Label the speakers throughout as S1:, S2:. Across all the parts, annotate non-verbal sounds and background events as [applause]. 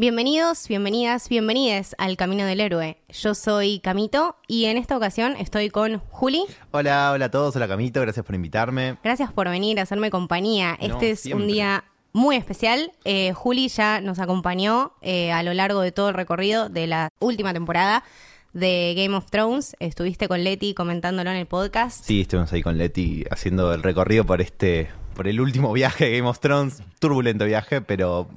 S1: Bienvenidos, bienvenidas, bienvenides al Camino del Héroe. Yo soy Camito y en esta ocasión estoy con Juli.
S2: Hola, hola a todos, hola Camito, gracias por invitarme.
S1: Gracias por venir a hacerme compañía.
S2: No,
S1: este es
S2: siempre.
S1: un día muy especial. Eh, Juli ya nos acompañó eh, a lo largo de todo el recorrido de la última temporada de Game of Thrones. Estuviste con Leti comentándolo en el podcast.
S2: Sí, estuvimos ahí con Leti haciendo el recorrido por este, por el último viaje de Game of Thrones, turbulento viaje, pero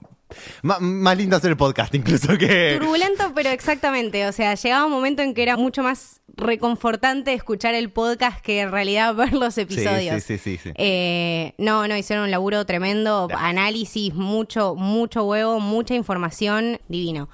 S2: más lindo hacer el podcast incluso que...
S1: Turbulento, pero exactamente. O sea, llegaba un momento en que era mucho más reconfortante escuchar el podcast que en realidad [laughs] ver los episodios.
S2: sí, sí, sí, sí.
S1: Eh, no, no, hicieron un laburo tremendo, análisis, mucho, mucho huevo, mucha información, divino.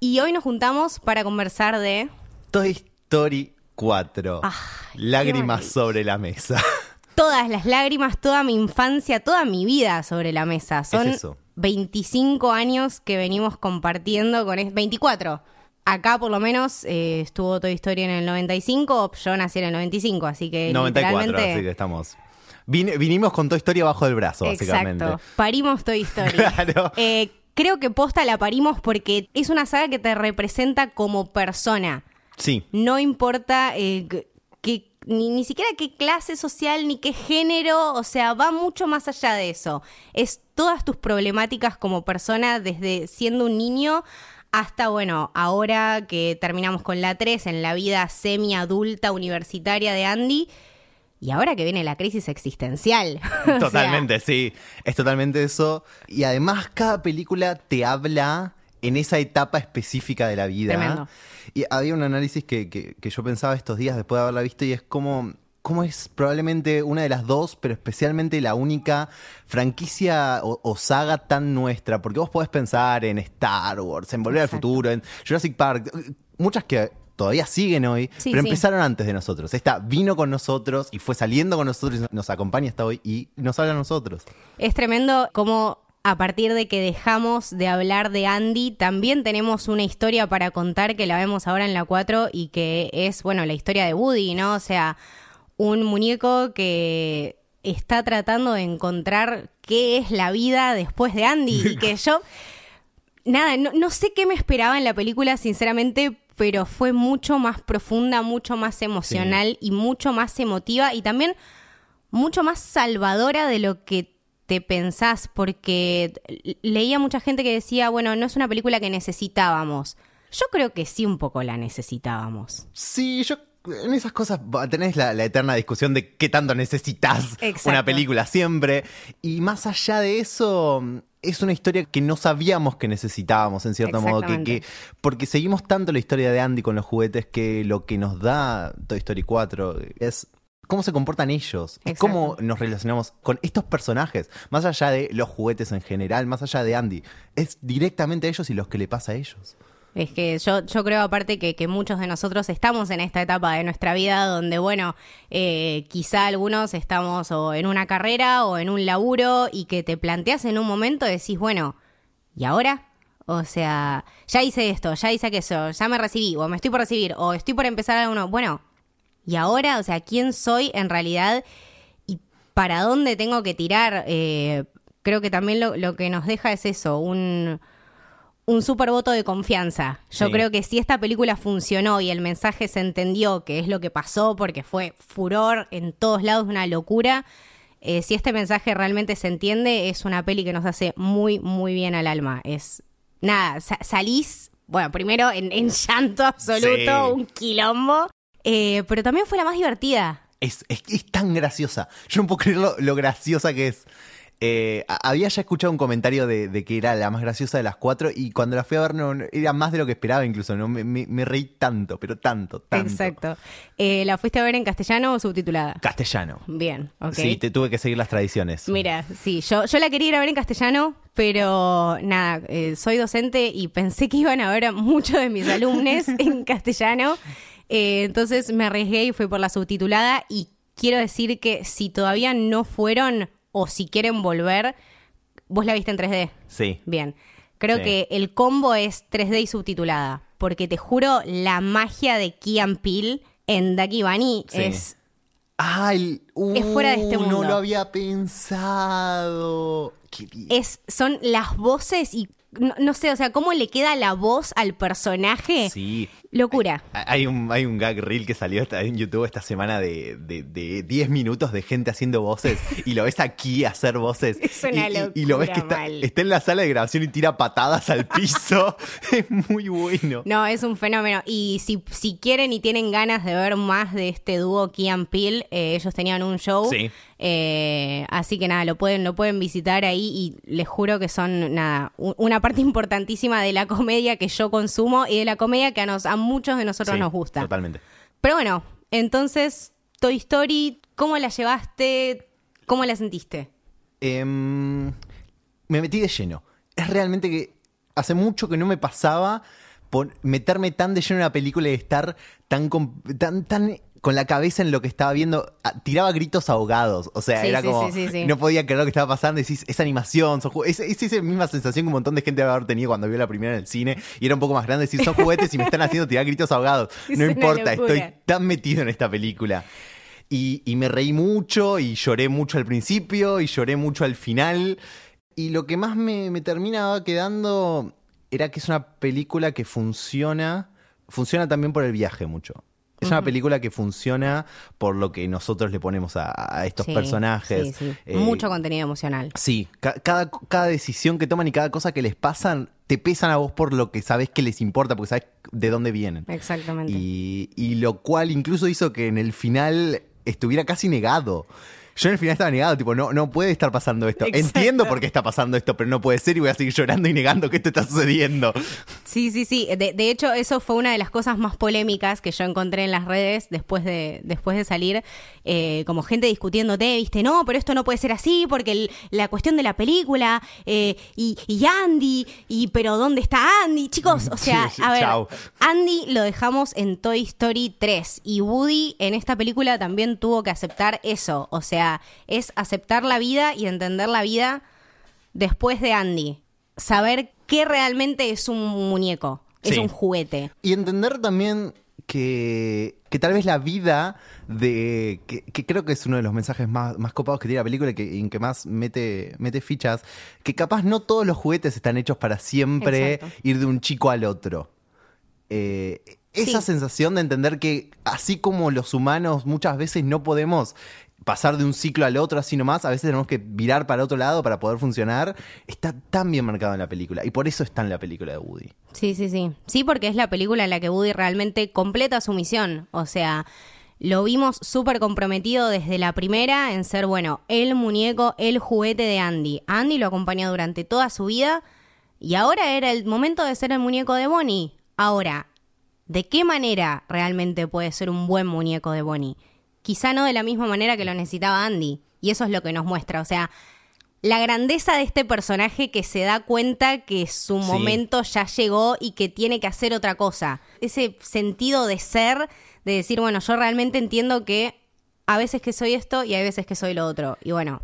S1: Y hoy nos juntamos para conversar de...
S2: Toy Story 4.
S1: Ay,
S2: Lágrimas sobre la mesa. [laughs]
S1: Todas las lágrimas, toda mi infancia, toda mi vida sobre la mesa. Son
S2: eso.
S1: 25 años que venimos compartiendo con... es- 24. Acá por lo menos eh, estuvo Toy Story en el 95, yo nací en el 95, así que
S2: 94,
S1: literalmente...
S2: así que estamos... Vinimos con Toy Story abajo del brazo, básicamente.
S1: Exacto. Parimos Toy Story. [laughs]
S2: Claro.
S1: Eh, creo que posta la parimos porque es una saga que te representa como persona.
S2: Sí,
S1: No importa eh, ni, ni siquiera qué clase social ni qué género, o sea, va mucho más allá de eso. Es todas tus problemáticas como persona desde siendo un niño hasta, bueno, ahora que terminamos con la 3 en la vida semi-adulta universitaria de Andy. Y ahora que viene la crisis existencial. [laughs]
S2: Totalmente, sí. Es totalmente eso. Y además, cada película te habla en esa etapa específica de la vida.
S1: Tremendo.
S2: Y había un análisis que, que- que yo pensaba estos días después de haberla visto y es como. ¿Cómo es probablemente una de las dos, pero especialmente la única franquicia o, o saga tan nuestra? Porque vos podés pensar en Star Wars, en Volver
S1: Exacto.
S2: al Futuro, en Jurassic Park, muchas que todavía siguen hoy,
S1: Sí,
S2: pero
S1: sí.
S2: empezaron antes de nosotros. Esta vino con nosotros y fue saliendo con nosotros y nos acompaña hasta hoy y nos habla a nosotros.
S1: Es tremendo como a partir de que dejamos de hablar de Andy, también tenemos una historia para contar que la vemos ahora en la 4 y que es, bueno, la historia de Woody, ¿no? O sea, un muñeco que está tratando de encontrar qué es la vida después de Andy y que [laughs] yo, nada, no, no sé qué me esperaba en la película, sinceramente, pero fue mucho más profunda, mucho más emocional y mucho más emotiva y también mucho más salvadora de lo que te pensás, porque leía mucha gente que decía, bueno, no es una película que necesitábamos. Yo creo que sí un poco la necesitábamos.
S2: Sí, yo en esas cosas tenés la, la eterna discusión de qué tanto necesitas
S1: Exacto.
S2: una película siempre. Y más allá de eso, es una historia que no sabíamos que necesitábamos, en cierto modo. Que, que- porque seguimos tanto la historia de Andy con los juguetes que lo que nos da Toy Story 4 es cómo se comportan ellos.
S1: Exacto.
S2: cómo nos relacionamos con estos personajes. Más allá de los juguetes en general, más allá de Andy. Es directamente a ellos y los que le pasa a ellos.
S1: Es que yo, yo creo aparte que, que muchos de nosotros estamos en esta etapa de nuestra vida donde, bueno, eh, quizá algunos estamos o en una carrera o en un laburo y que te planteas en un momento, decís, bueno, ¿y ahora? O sea, ya hice esto, ya hice aquello, ya me recibí, o me estoy por recibir, o estoy por empezar alguno. Bueno, ¿y ahora? O sea, ¿quién soy en realidad? ¿Y para dónde tengo que tirar? Eh, creo que también lo, lo que nos deja es eso, un un super voto de confianza. Yo
S2: Sí.
S1: creo que si esta película funcionó y el mensaje se entendió que es lo que pasó, porque fue furor en todos lados, una locura, eh, si este mensaje realmente se entiende, es una peli que nos hace muy, muy bien al alma. Es, nada, sa- salís, bueno, primero en, en llanto absoluto,
S2: Sí.
S1: un quilombo, eh, pero también fue la más divertida.
S2: Es, es, es tan graciosa. Yo no puedo creer lo, lo graciosa que es. Eh, había ya escuchado un comentario de, de que era la más graciosa de las cuatro y cuando la fui a ver no, no- era más de lo que esperaba incluso. ¿no? Me, me- me reí tanto, pero tanto, tanto.
S1: Exacto. Eh, ¿La fuiste a ver en castellano o subtitulada?
S2: Castellano.
S1: Bien, ok.
S2: Sí, te tuve que seguir las tradiciones.
S1: Mira, sí, yo, yo la quería ir a ver en castellano, pero nada, eh, soy docente y pensé que iban a ver a muchos de mis alumnos [laughs] en castellano. Eh, entonces me arriesgué y fui por la subtitulada y quiero decir que si todavía no fueron o si quieren volver, vos la viste en 3D.
S2: Sí.
S1: Bien. Creo
S2: Sí.
S1: que el combo es 3D y subtitulada. Porque te juro, la magia de Kian Peele en Ducky Bunny
S2: Sí.
S1: es.
S2: Ay,
S1: Es fuera de este
S2: uh,
S1: mundo.
S2: No lo había pensado. Qué bien.
S1: es. Son las voces y no, no sé, o sea, cómo le queda la voz al personaje.
S2: Sí.
S1: Locura.
S2: Hay un, hay un gag reel que salió en YouTube esta semana de, de, de 10 minutos de gente haciendo voces y lo ves aquí hacer voces. [laughs]
S1: Es una
S2: y, y- y lo ves que
S1: locura
S2: está, en la sala de grabación y tira patadas al piso. [laughs] es muy bueno.
S1: No, es un fenómeno. Y si, si quieren y tienen ganas de ver más de este dúo Key and Peele, eh, ellos tenían un show.
S2: Sí.
S1: Eh, así que nada, lo pueden, lo pueden visitar ahí y les juro que son nada, una parte [laughs] importantísima de la comedia que yo consumo y de la comedia que a, nos, a muchos de nosotros
S2: Sí,
S1: nos gusta.
S2: Totalmente.
S1: Pero bueno, entonces, Toy Story, ¿cómo la llevaste? ¿Cómo la sentiste?
S2: Em, me metí de lleno. Es realmente que hace mucho que no me pasaba por meterme tan de lleno en una película y estar tan, tan con la cabeza en lo que estaba viendo. Ah, Tiraba gritos ahogados. O sea,
S1: Sí,
S2: era
S1: sí,
S2: como.
S1: sí.
S2: No podía creer lo que estaba pasando. Decís, es animación, son. Es, es esa misma sensación que un montón de gente debe haber tenido cuando vio la primera en el cine y era un poco más grande. Decir, son juguetes y me están haciendo tirar gritos ahogados. [laughs] No importa, estoy tan metido en esta película. Y, y me reí mucho y lloré mucho al principio y lloré mucho al final. Y lo que más me, me terminaba quedando era que es una película que funciona, funciona también por el viaje mucho. Es una película que funciona por lo que nosotros le ponemos a, a estos
S1: Sí,
S2: personajes.
S1: sí, sí.
S2: Eh,
S1: Mucho contenido emocional.
S2: Sí, ca- cada, cada decisión que toman y cada cosa que les pasan, te pesan a vos por lo que sabes que les importa, porque sabes de dónde vienen.
S1: Exactamente.
S2: Y, y lo cual incluso hizo que en el final estuviera casi negado. Yo en el final estaba negado, tipo, no, no puede estar pasando esto.
S1: Exacto.
S2: Entiendo por qué está pasando esto, pero no puede ser y voy a seguir llorando y negando que esto está sucediendo.
S1: Sí, sí, sí. De, de hecho, eso fue una de las cosas más polémicas que yo encontré en las redes después de, después de salir, eh, como gente discutiéndote, viste, no, pero esto no puede ser así porque el- la cuestión de la película eh, y, y Andy, y pero ¿dónde está Andy? Chicos, o [laughs] sea,
S2: Sí, sí,
S1: a ver,
S2: chao.
S1: Andy lo dejamos en Toy Story 3 y Woody en esta película también tuvo que aceptar eso, o sea, es aceptar la vida y entender la vida después de Andy. Saber qué realmente es un muñeco, es
S2: Sí.
S1: un juguete.
S2: Y entender también que, que tal vez la vida de. Que, que creo que es uno de los mensajes más, más copados que tiene la película y que, en que más mete, mete fichas. Que capaz no todos los juguetes están hechos para siempre
S1: Exacto.
S2: ir de un chico al otro. Eh, esa
S1: Sí.
S2: sensación de entender que así como los humanos muchas veces no podemos pasar de un ciclo al otro así nomás, a veces tenemos que virar para otro lado para poder funcionar, está tan bien marcado en la película. Y por eso está en la película de Woody.
S1: Sí, sí, sí. Sí, porque es la película en la que Woody realmente completa su misión. O sea, lo vimos súper comprometido desde la primera en ser, bueno, el muñeco, el juguete de Andy. Andy lo acompañó durante toda su vida y ahora era el momento de ser el muñeco de Bonnie. Ahora, ¿de qué manera realmente puede ser un buen muñeco de Bonnie? Quizá no de la misma manera que lo necesitaba Andy. Y eso es lo que nos muestra. O sea, la grandeza de este personaje que se da cuenta que su
S2: Sí.
S1: momento ya llegó y que tiene que hacer otra cosa. Ese sentido de ser, de decir, bueno, yo realmente entiendo que a veces que soy esto y hay veces que soy lo otro. Y bueno,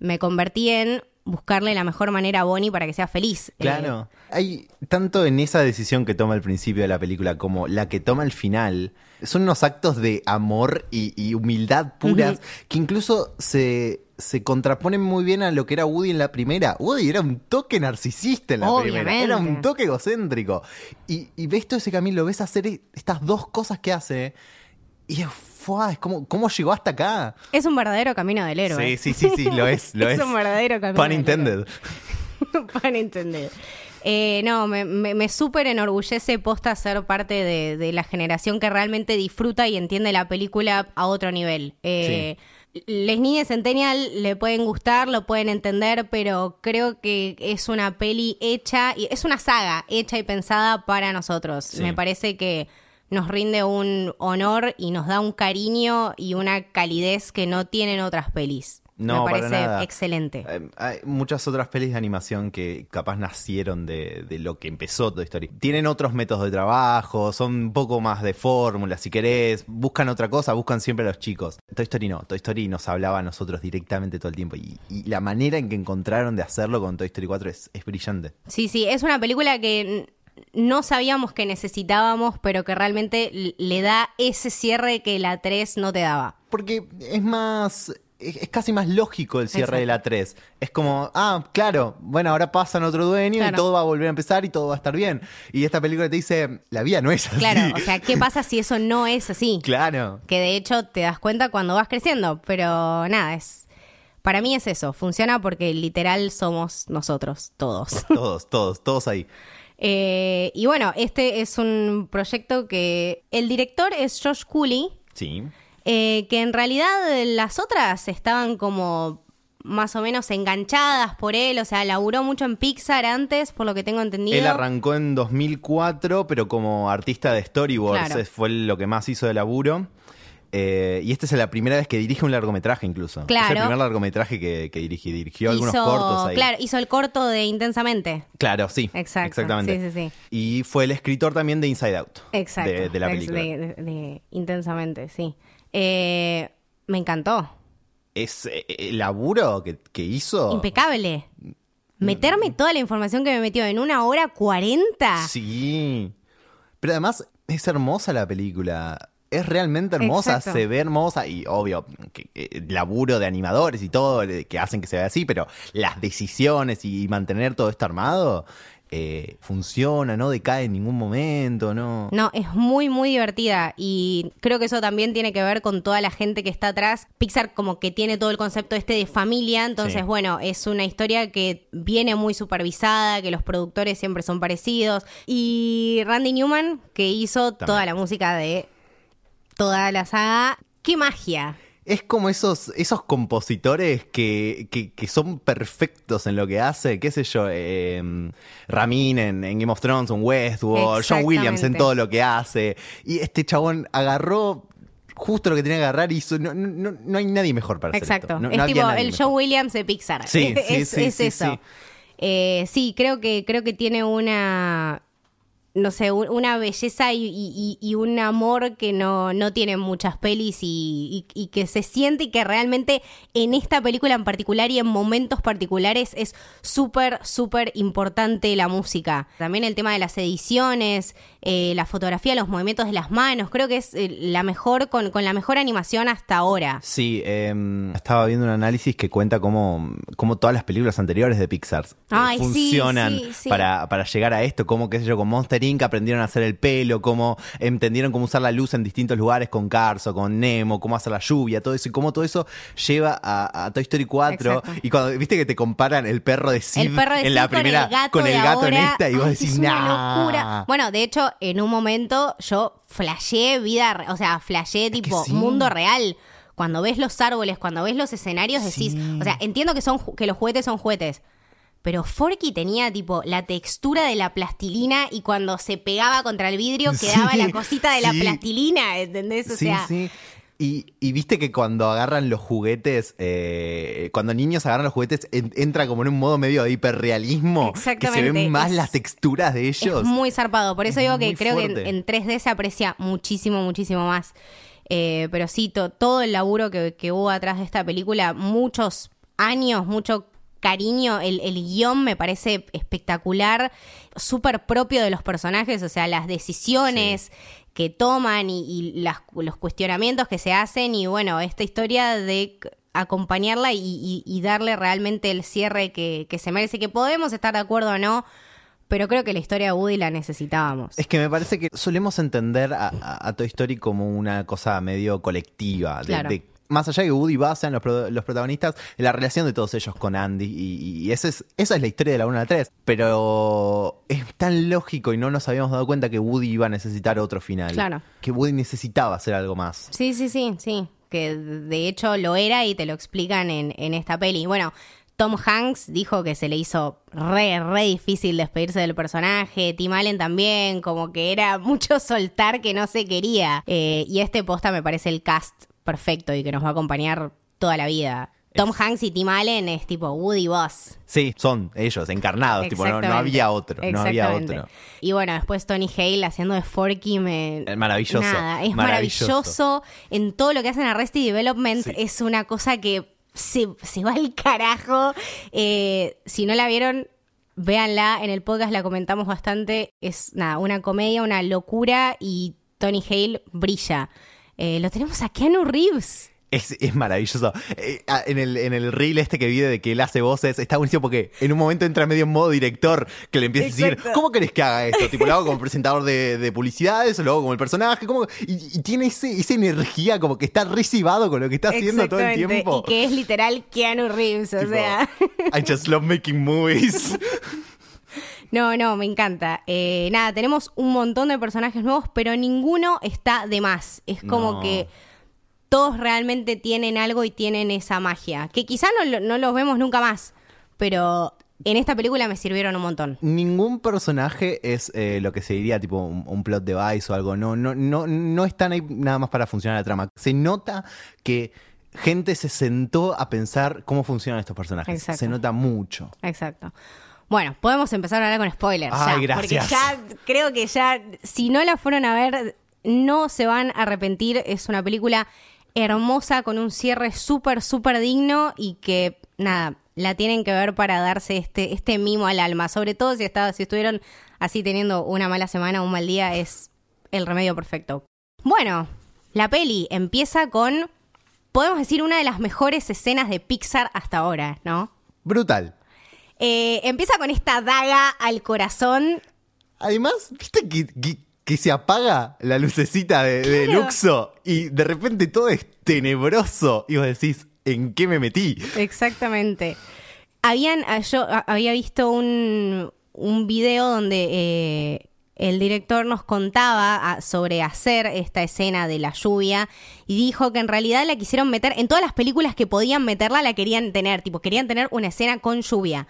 S1: me convertí en buscarle la mejor manera a Bonnie para que sea feliz. Eh,
S2: Claro. Hay tanto en esa decisión que toma al principio de la película como la que toma al final. Son unos actos de amor y, y humildad puras que incluso se, se contraponen muy bien a lo que era Woody en la primera. Woody era un toque narcisista en la primera. Era un toque egocéntrico. Y, y ves todo ese camino, lo ves hacer e- estas dos cosas que hace. Y es, es como, ¿cómo llegó hasta acá?
S1: Es un verdadero camino del héroe.
S2: Sí, sí, sí, sí, lo es. [laughs] Lo
S1: Es
S2: es,
S1: un verdadero camino del
S2: intended. [laughs]
S1: Para entender. Eh, no, me, me, me súper enorgullece posta ser parte de, de la generación que realmente disfruta y entiende la película a otro nivel. Eh, Les niñas Centennial le pueden gustar, lo pueden entender, pero creo que es una peli hecha, y es una saga hecha y pensada para nosotros.
S2: Sí.
S1: Me parece que nos rinde un honor y nos da un cariño y una calidez que no tienen otras pelis.
S2: No,
S1: Me
S2: para
S1: parece
S2: nada.
S1: excelente.
S2: Eh, Hay muchas otras pelis de animación que capaz nacieron de, de lo que empezó Toy Story. Tienen otros métodos de trabajo, son un poco más de fórmula, si querés. Buscan otra cosa, buscan siempre a los chicos. Toy Story no, Toy Story nos hablaba a nosotros directamente todo el tiempo. Y, y la manera en que encontraron de hacerlo con Toy Story 4 es, es brillante.
S1: Sí, sí, es una película que no sabíamos que necesitábamos, pero que realmente le da ese cierre que la 3 no te daba.
S2: Porque es más. Es, es casi más lógico el cierre
S1: Exacto.
S2: de la 3. Es como, ah, claro, bueno, ahora pasan otro dueño y todo va a volver a empezar y todo va a estar bien. Y esta película te dice, la vida no es así.
S1: Claro, o sea, ¿qué pasa si eso no es así?
S2: Claro.
S1: Que de hecho te das cuenta cuando vas creciendo, pero nada, es... Para mí es eso, funciona porque literal somos nosotros, todos. [laughs]
S2: Todos, todos, todos ahí.
S1: Eh, y bueno, este es un proyecto que el director es Josh Cooley,
S2: Sí.
S1: Eh, que en realidad las otras estaban como más o menos enganchadas por él, o sea, laburó mucho en Pixar antes, por lo que tengo entendido.
S2: Él arrancó en 2004, pero como artista de storyboards
S1: Claro.
S2: es- fue lo que más hizo de laburo. Eh, y esta es la primera vez que dirige un largometraje incluso. Es
S1: Claro.
S2: el primer largometraje que, que. Dirigió algunos cortos ahí.
S1: Claro, hizo el corto de Intensamente.
S2: Claro, sí.
S1: Exacto,
S2: Exactamente.
S1: sí, sí, sí.
S2: Y fue el escritor también de Inside Out.
S1: Exacto.
S2: De, de la película.
S1: de- de- de Intensamente, sí. Eh, me encantó.
S2: Es eh, el laburo que, que hizo.
S1: Impecable. Meterme toda la información que me metió en una hora cuarenta.
S2: Sí. Pero además es hermosa la película. Es realmente hermosa,
S1: Exacto.
S2: se ve hermosa y obvio, que, eh, laburo de animadores y todo eh, que hacen que se vea así, pero las decisiones y mantener todo esto armado eh, funciona, no decae en ningún momento, ¿no?
S1: No, es muy, muy divertida y creo que eso también tiene que ver con toda la gente que está atrás. Pixar como que tiene todo el concepto este de familia, entonces
S2: Sí.
S1: bueno, es una historia que viene muy supervisada, que los productores siempre son parecidos. Y Randy Newman, que hizo
S2: También.
S1: toda la música de toda la saga, ¡qué magia!
S2: Es como esos, esos compositores que, que, que son perfectos en lo que hace, qué sé yo, eh, Ramin en, en Game of Thrones, en Westworld, John Williams en todo lo que hace. Y este chabón agarró justo lo que tenía que agarrar y hizo, no, no, no- hay nadie mejor para hacer
S1: Exacto.
S2: esto. No-
S1: es tipo el. Joe Williams de Pixar.
S2: Sí, [laughs] sí,
S1: es,
S2: sí,
S1: es
S2: sí,
S1: eso.
S2: sí.
S1: Eh, sí, creo que, creo que tiene una. No sé, un- una belleza y, un amor que no, no tienen muchas pelis y- y que se siente y que realmente en esta película en particular y en momentos particulares es súper, súper importante la música. También el tema de las ediciones, eh, la fotografía, los movimientos de las manos, creo que es eh, la mejor, con, con la mejor animación hasta ahora.
S2: Sí, eh, estaba viendo un análisis que cuenta cómo, cómo todas las películas anteriores de Pixar eh,
S1: Ay,
S2: funcionan
S1: sí, sí.
S2: Para, para llegar a esto, como qué sé yo, con Monster Inc. aprendieron a hacer el pelo, cómo entendieron cómo usar la luz en distintos lugares con Cars o con Nemo, cómo hacer la lluvia, todo eso, y cómo todo eso lleva a, a Toy Story 4.
S1: Exacto.
S2: Y cuando viste que te comparan el perro de Sid
S1: el perro de
S2: en la
S1: Sid con
S2: primera
S1: el gato,
S2: con el
S1: de
S2: gato en esta, y vos
S1: ay,
S2: decís,
S1: es una
S2: nah.
S1: locura. Bueno, de hecho, en un momento yo flasheé vida, o sea, flasheé tipo
S2: sí.
S1: mundo real. Cuando ves los árboles, cuando ves los escenarios, decís,
S2: Sí.
S1: o sea, entiendo que son que los juguetes son juguetes. Pero Forky tenía tipo la textura de la plastilina y cuando se pegaba contra el vidrio [laughs]
S2: Sí,
S1: quedaba la cosita de la plastilina, ¿entendés? O
S2: Sí,
S1: sea.
S2: Y, y viste que cuando agarran los juguetes, eh, cuando niños agarran los juguetes, en- entra como en un modo medio de hiperrealismo. Que se ven más
S1: es-
S2: las texturas de ellos.
S1: Es muy zarpado. Por eso
S2: Es
S1: digo que creo que en, en 3D se aprecia muchísimo, muchísimo más. Eh, pero sí, to- todo el laburo que, que hubo atrás de esta película, muchos años, mucho cariño, el, el guion me parece espectacular, súper propio de los personajes, o sea, las decisiones que toman y, y las- los cuestionamientos que se hacen y bueno, esta historia de acompañarla y, y- y darle realmente el cierre que, que se merece, que podemos estar de acuerdo o no, pero creo que la historia de Woody la necesitábamos.
S2: Es que me parece que solemos entender a, a- a Toy Story como una cosa medio colectiva. de-
S1: Claro.
S2: de- más allá de que Woody Buzz sean los, pro- los protagonistas, la relación de todos ellos con Andy. Y, y ese es, esa es la historia de la 1 a la 3. Pero es tan lógico y no nos habíamos dado cuenta que Woody iba a necesitar otro final.
S1: Claro.
S2: Que Woody necesitaba hacer algo más.
S1: Sí, sí, sí, sí. Que de hecho lo era y te lo explican en, en esta peli. Bueno, Tom Hanks dijo que se le hizo re, re difícil despedirse del personaje. Tim Allen también, como que era mucho soltar que no se quería. Eh, y este posta me parece el cast perfecto y que nos va a acompañar toda la vida. Tom Hanks y Tim Allen es tipo Woody Boss.
S2: Sí, son ellos, encarnados. Tipo, no, no había otro. No había
S1: Exactamente.
S2: otro.
S1: Y bueno, después Tony Hale haciendo de Forky me...
S2: Maravilloso,
S1: Nada, es
S2: maravilloso.
S1: maravilloso. En todo lo que hacen Arrested Development
S2: Sí.
S1: es una cosa que se, se va al carajo. Eh, si no la vieron, véanla. En el podcast la comentamos bastante. Es nada, una comedia, una locura y Tony Hale brilla. Eh, lo tenemos a Keanu Reeves.
S2: Es, es maravilloso. Eh, ah, en, el, en el reel este que vi de que él hace voces, está buenísimo porque en un momento entra medio en modo director que le empieza a decir. ¿cómo querés que haga esto? Tipo, lo hago como presentador de, de publicidades o lo hago como el personaje. ¿cómo? Y, y tiene ese, esa energía como que está recibado con lo que está haciendo todo el tiempo.
S1: Y que es literal Keanu Reeves, o
S2: Tipo,
S1: sea.
S2: I just love making movies. [laughs]
S1: No, no, me encanta. Eh, nada, tenemos un montón de personajes nuevos, pero ninguno está de más. Es como
S2: No.
S1: que todos realmente tienen algo y tienen esa magia. Que quizá no, lo- no los vemos nunca más, pero en esta película me sirvieron un montón.
S2: Ningún personaje es eh, lo que se diría tipo un, un plot device o algo. No, no, no, no están ahí nada más para funcionar la trama. Se nota que gente se sentó a pensar cómo funcionan estos personajes.
S1: Exacto.
S2: Se nota mucho.
S1: Exacto. Bueno, podemos empezar a hablar con spoilers.
S2: Ay,
S1: ya,
S2: gracias.
S1: Porque ya creo que ya, si no la fueron a ver, no se van a arrepentir. Es una película hermosa con un cierre súper, súper digno y que, nada, la tienen que ver para darse este, este mimo al alma. Sobre todo si, estaba, si estuvieron así teniendo una mala semana un mal día, es el remedio perfecto. Bueno, la peli empieza con, podemos decir, una de las mejores escenas de Pixar hasta ahora, ¿no?
S2: Brutal.
S1: Eh, empieza con esta daga al corazón.
S2: Además, ¿viste que, que- que se apaga la lucecita de, de
S1: Claro.
S2: Luxo y de repente todo es tenebroso? Y vos decís, ¿en qué me metí?
S1: Exactamente. Habían, ah, yo ah, había visto un, un video donde eh, el director nos contaba ah, sobre hacer esta escena de la lluvia y dijo que en realidad la quisieron meter en todas las películas que podían meterla, la querían tener, tipo, querían tener una escena con lluvia.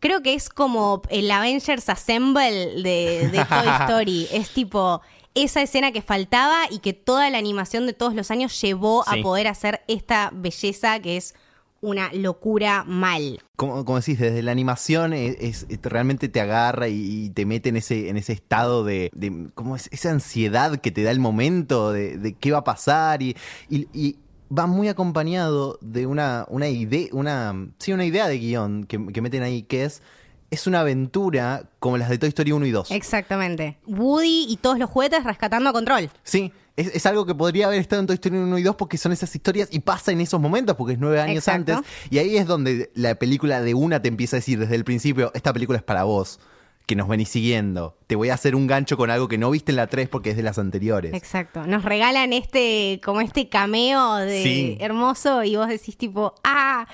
S1: Creo que es como el Avengers Assemble de, de Toy [laughs] Story. es tipo esa escena que faltaba y que toda la animación de todos los años llevó
S2: Sí.
S1: a poder hacer esta belleza que es una locura mal.
S2: Como, como decís, desde la animación es, es- es- realmente te agarra y, y te mete en ese, en ese estado de, de como es- esa ansiedad que te da el momento de, de qué va a pasar y, y- y va muy acompañado de una, una idea, una, sí, una idea de guion que, que meten ahí, que es, es una aventura como las de Toy Story 1 y 2.
S1: Exactamente. Woody y todos los juguetes rescatando a control.
S2: Sí, es, es algo que podría haber estado en Toy Story 1 y 2 porque son esas historias y pasa en esos momentos porque es nueve años
S1: Exacto.
S2: antes. Y ahí es donde la película de una te empieza a decir desde el principio, esta película es para vos, que nos venís siguiendo. Te voy a hacer un gancho con algo que no viste en la 3 porque es de las anteriores.
S1: Exacto. Nos regalan este, como este cameo de
S2: Sí.
S1: hermoso y vos decís tipo, ah.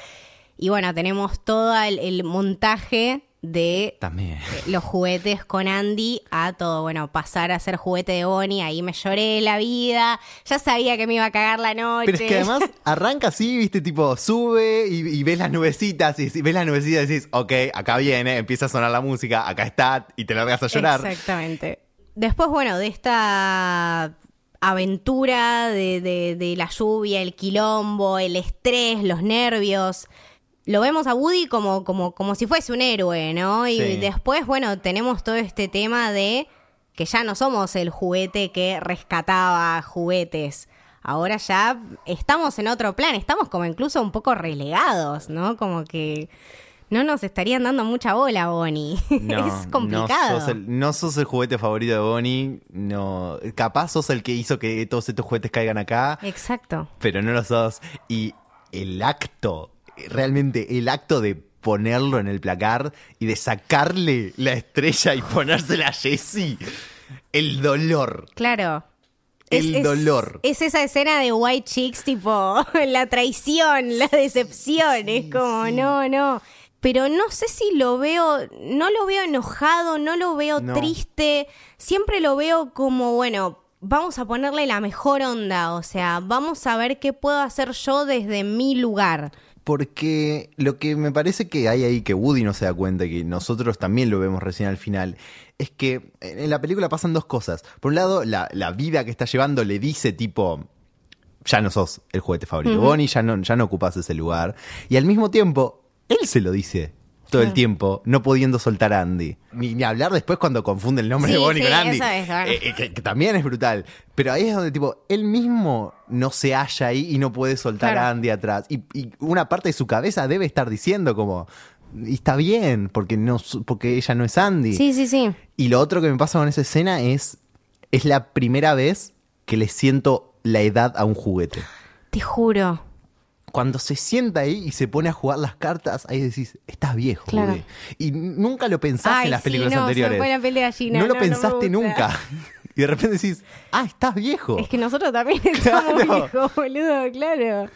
S1: Y bueno, tenemos todo el, el montaje de
S2: También.
S1: los juguetes con Andy a todo, bueno, pasar a ser juguete de Bonnie, ahí me lloré la vida, ya sabía que me iba a cagar la noche.
S2: Pero es que además [laughs] arranca así, viste, tipo, sube y, y ves las nubecitas y, y ves las nubecitas y decís, ok, acá viene, empieza a sonar la música, acá está, y te largas a llorar.
S1: Exactamente. Después, bueno, de esta aventura de, de- de la lluvia, el quilombo, el estrés, los nervios. Lo vemos a Woody como, como, como si fuese un héroe, ¿no? Y
S2: Sí.
S1: después, bueno, tenemos todo este tema de que ya no somos el juguete que rescataba juguetes. Ahora ya estamos en otro plan, estamos como incluso un poco relegados, ¿no? Como que no nos estarían dando mucha bola, Bonnie. [laughs]
S2: No,
S1: es complicado.
S2: No sos, el, no sos el juguete favorito de Bonnie. No, capaz sos el que hizo que todos estos juguetes caigan acá,
S1: Exacto.
S2: pero no lo sos. Y el acto, realmente el acto de ponerlo en el placar y de sacarle la estrella y ponérsela a Jessie, el dolor.
S1: Claro.
S2: El dolor.
S1: Es esa escena de White Chicks, tipo, [laughs] la traición, la decepción. es como, no, no. Pero no sé si lo veo, no lo veo enojado, no lo veo
S2: No.
S1: triste. Siempre lo veo como, bueno, vamos a ponerle la mejor onda. O sea, vamos a ver qué puedo hacer yo desde mi lugar.
S2: Porque lo que me parece que hay ahí que Woody no se da cuenta y que nosotros también lo vemos recién al final, es que en la película pasan dos cosas. Por un lado, la, la vida que está llevando le dice tipo, ya no sos el juguete favorito, Bonnie, ya no, ya no ocupas ese lugar. Y al mismo tiempo, él se lo dice todo el tiempo, no pudiendo soltar a Andy. Ni, ni hablar después cuando confunde el nombre
S1: Sí,
S2: de Bonnie
S1: sí,
S2: con Andy.
S1: eso es, bueno.
S2: Eh, eh, que, que también es brutal. Pero ahí es donde, tipo, él mismo no se halla ahí y no puede soltar
S1: Claro.
S2: a Andy atrás. Y, y una parte de su cabeza debe estar diciendo como, y está bien, porque, no, su- porque ella no es Andy.
S1: Sí, sí, sí.
S2: Y lo otro que me pasa con esa escena es, es la primera vez que le siento la edad a un juguete.
S1: Te juro.
S2: Cuando se sienta ahí y se pone a jugar las cartas, ahí decís, estás viejo.
S1: Claro.
S2: Woody". Y nunca lo pensás
S1: Ay,
S2: en las
S1: sí,
S2: películas
S1: no, se me
S2: anteriores.
S1: gallina.
S2: no lo
S1: No,
S2: pensaste nunca. [laughs] Y de repente decís, ah, estás viejo.
S1: Es que nosotros también [laughs] estamos
S2: Claro.
S1: viejos, boludo, claro.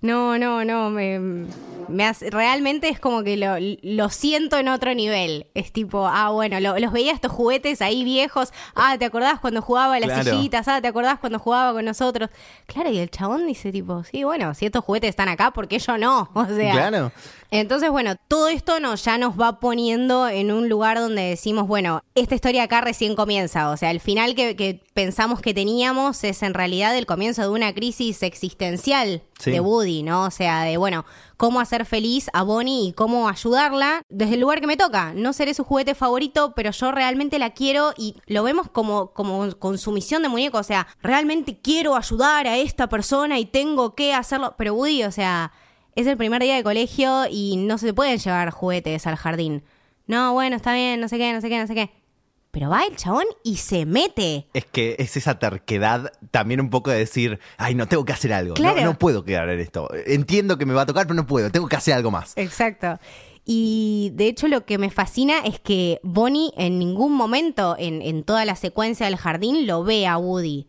S1: No, no, no, me, me hace- realmente es como que lo, lo siento en otro nivel. Es tipo, ah, bueno, lo- los veía estos juguetes ahí viejos. Ah, ¿te acordás cuando jugaba a las
S2: Claro.
S1: sillitas? Ah, ¿te acordás cuando jugaba con nosotros? Claro, y el chabón dice tipo, sí, bueno, si estos juguetes están acá, ¿por qué yo no? [laughs] O sea,
S2: Claro.
S1: entonces, bueno, todo esto nos, ya nos va poniendo en un lugar donde decimos, bueno, esta historia acá recién comienza. O sea, el final que, que pensamos que teníamos es en realidad el comienzo de una crisis existencial
S2: Sí.
S1: de Woody, ¿no? O sea, de, bueno, cómo hacer feliz a Bonnie y cómo ayudarla desde el lugar que me toca. No seré su juguete favorito, pero yo realmente la quiero y lo vemos como, como consumición de muñeco. O sea, realmente quiero ayudar a esta persona y tengo que hacerlo. Pero Woody, o sea, es el primer día de colegio y no se pueden llevar juguetes al jardín. No, bueno, está bien, no sé qué, no sé qué, no sé qué. Pero va el chabón y se mete.
S2: Es que es esa terquedad también un poco de decir, ay, no, tengo que hacer algo. No-
S1: Claro.
S2: No, puedo quedar en esto. Entiendo que me va a tocar, pero no puedo. Tengo que hacer algo más.
S1: Exacto. Y de hecho lo que me fascina es que Bonnie en ningún momento en, en toda la secuencia del jardín lo ve a Woody.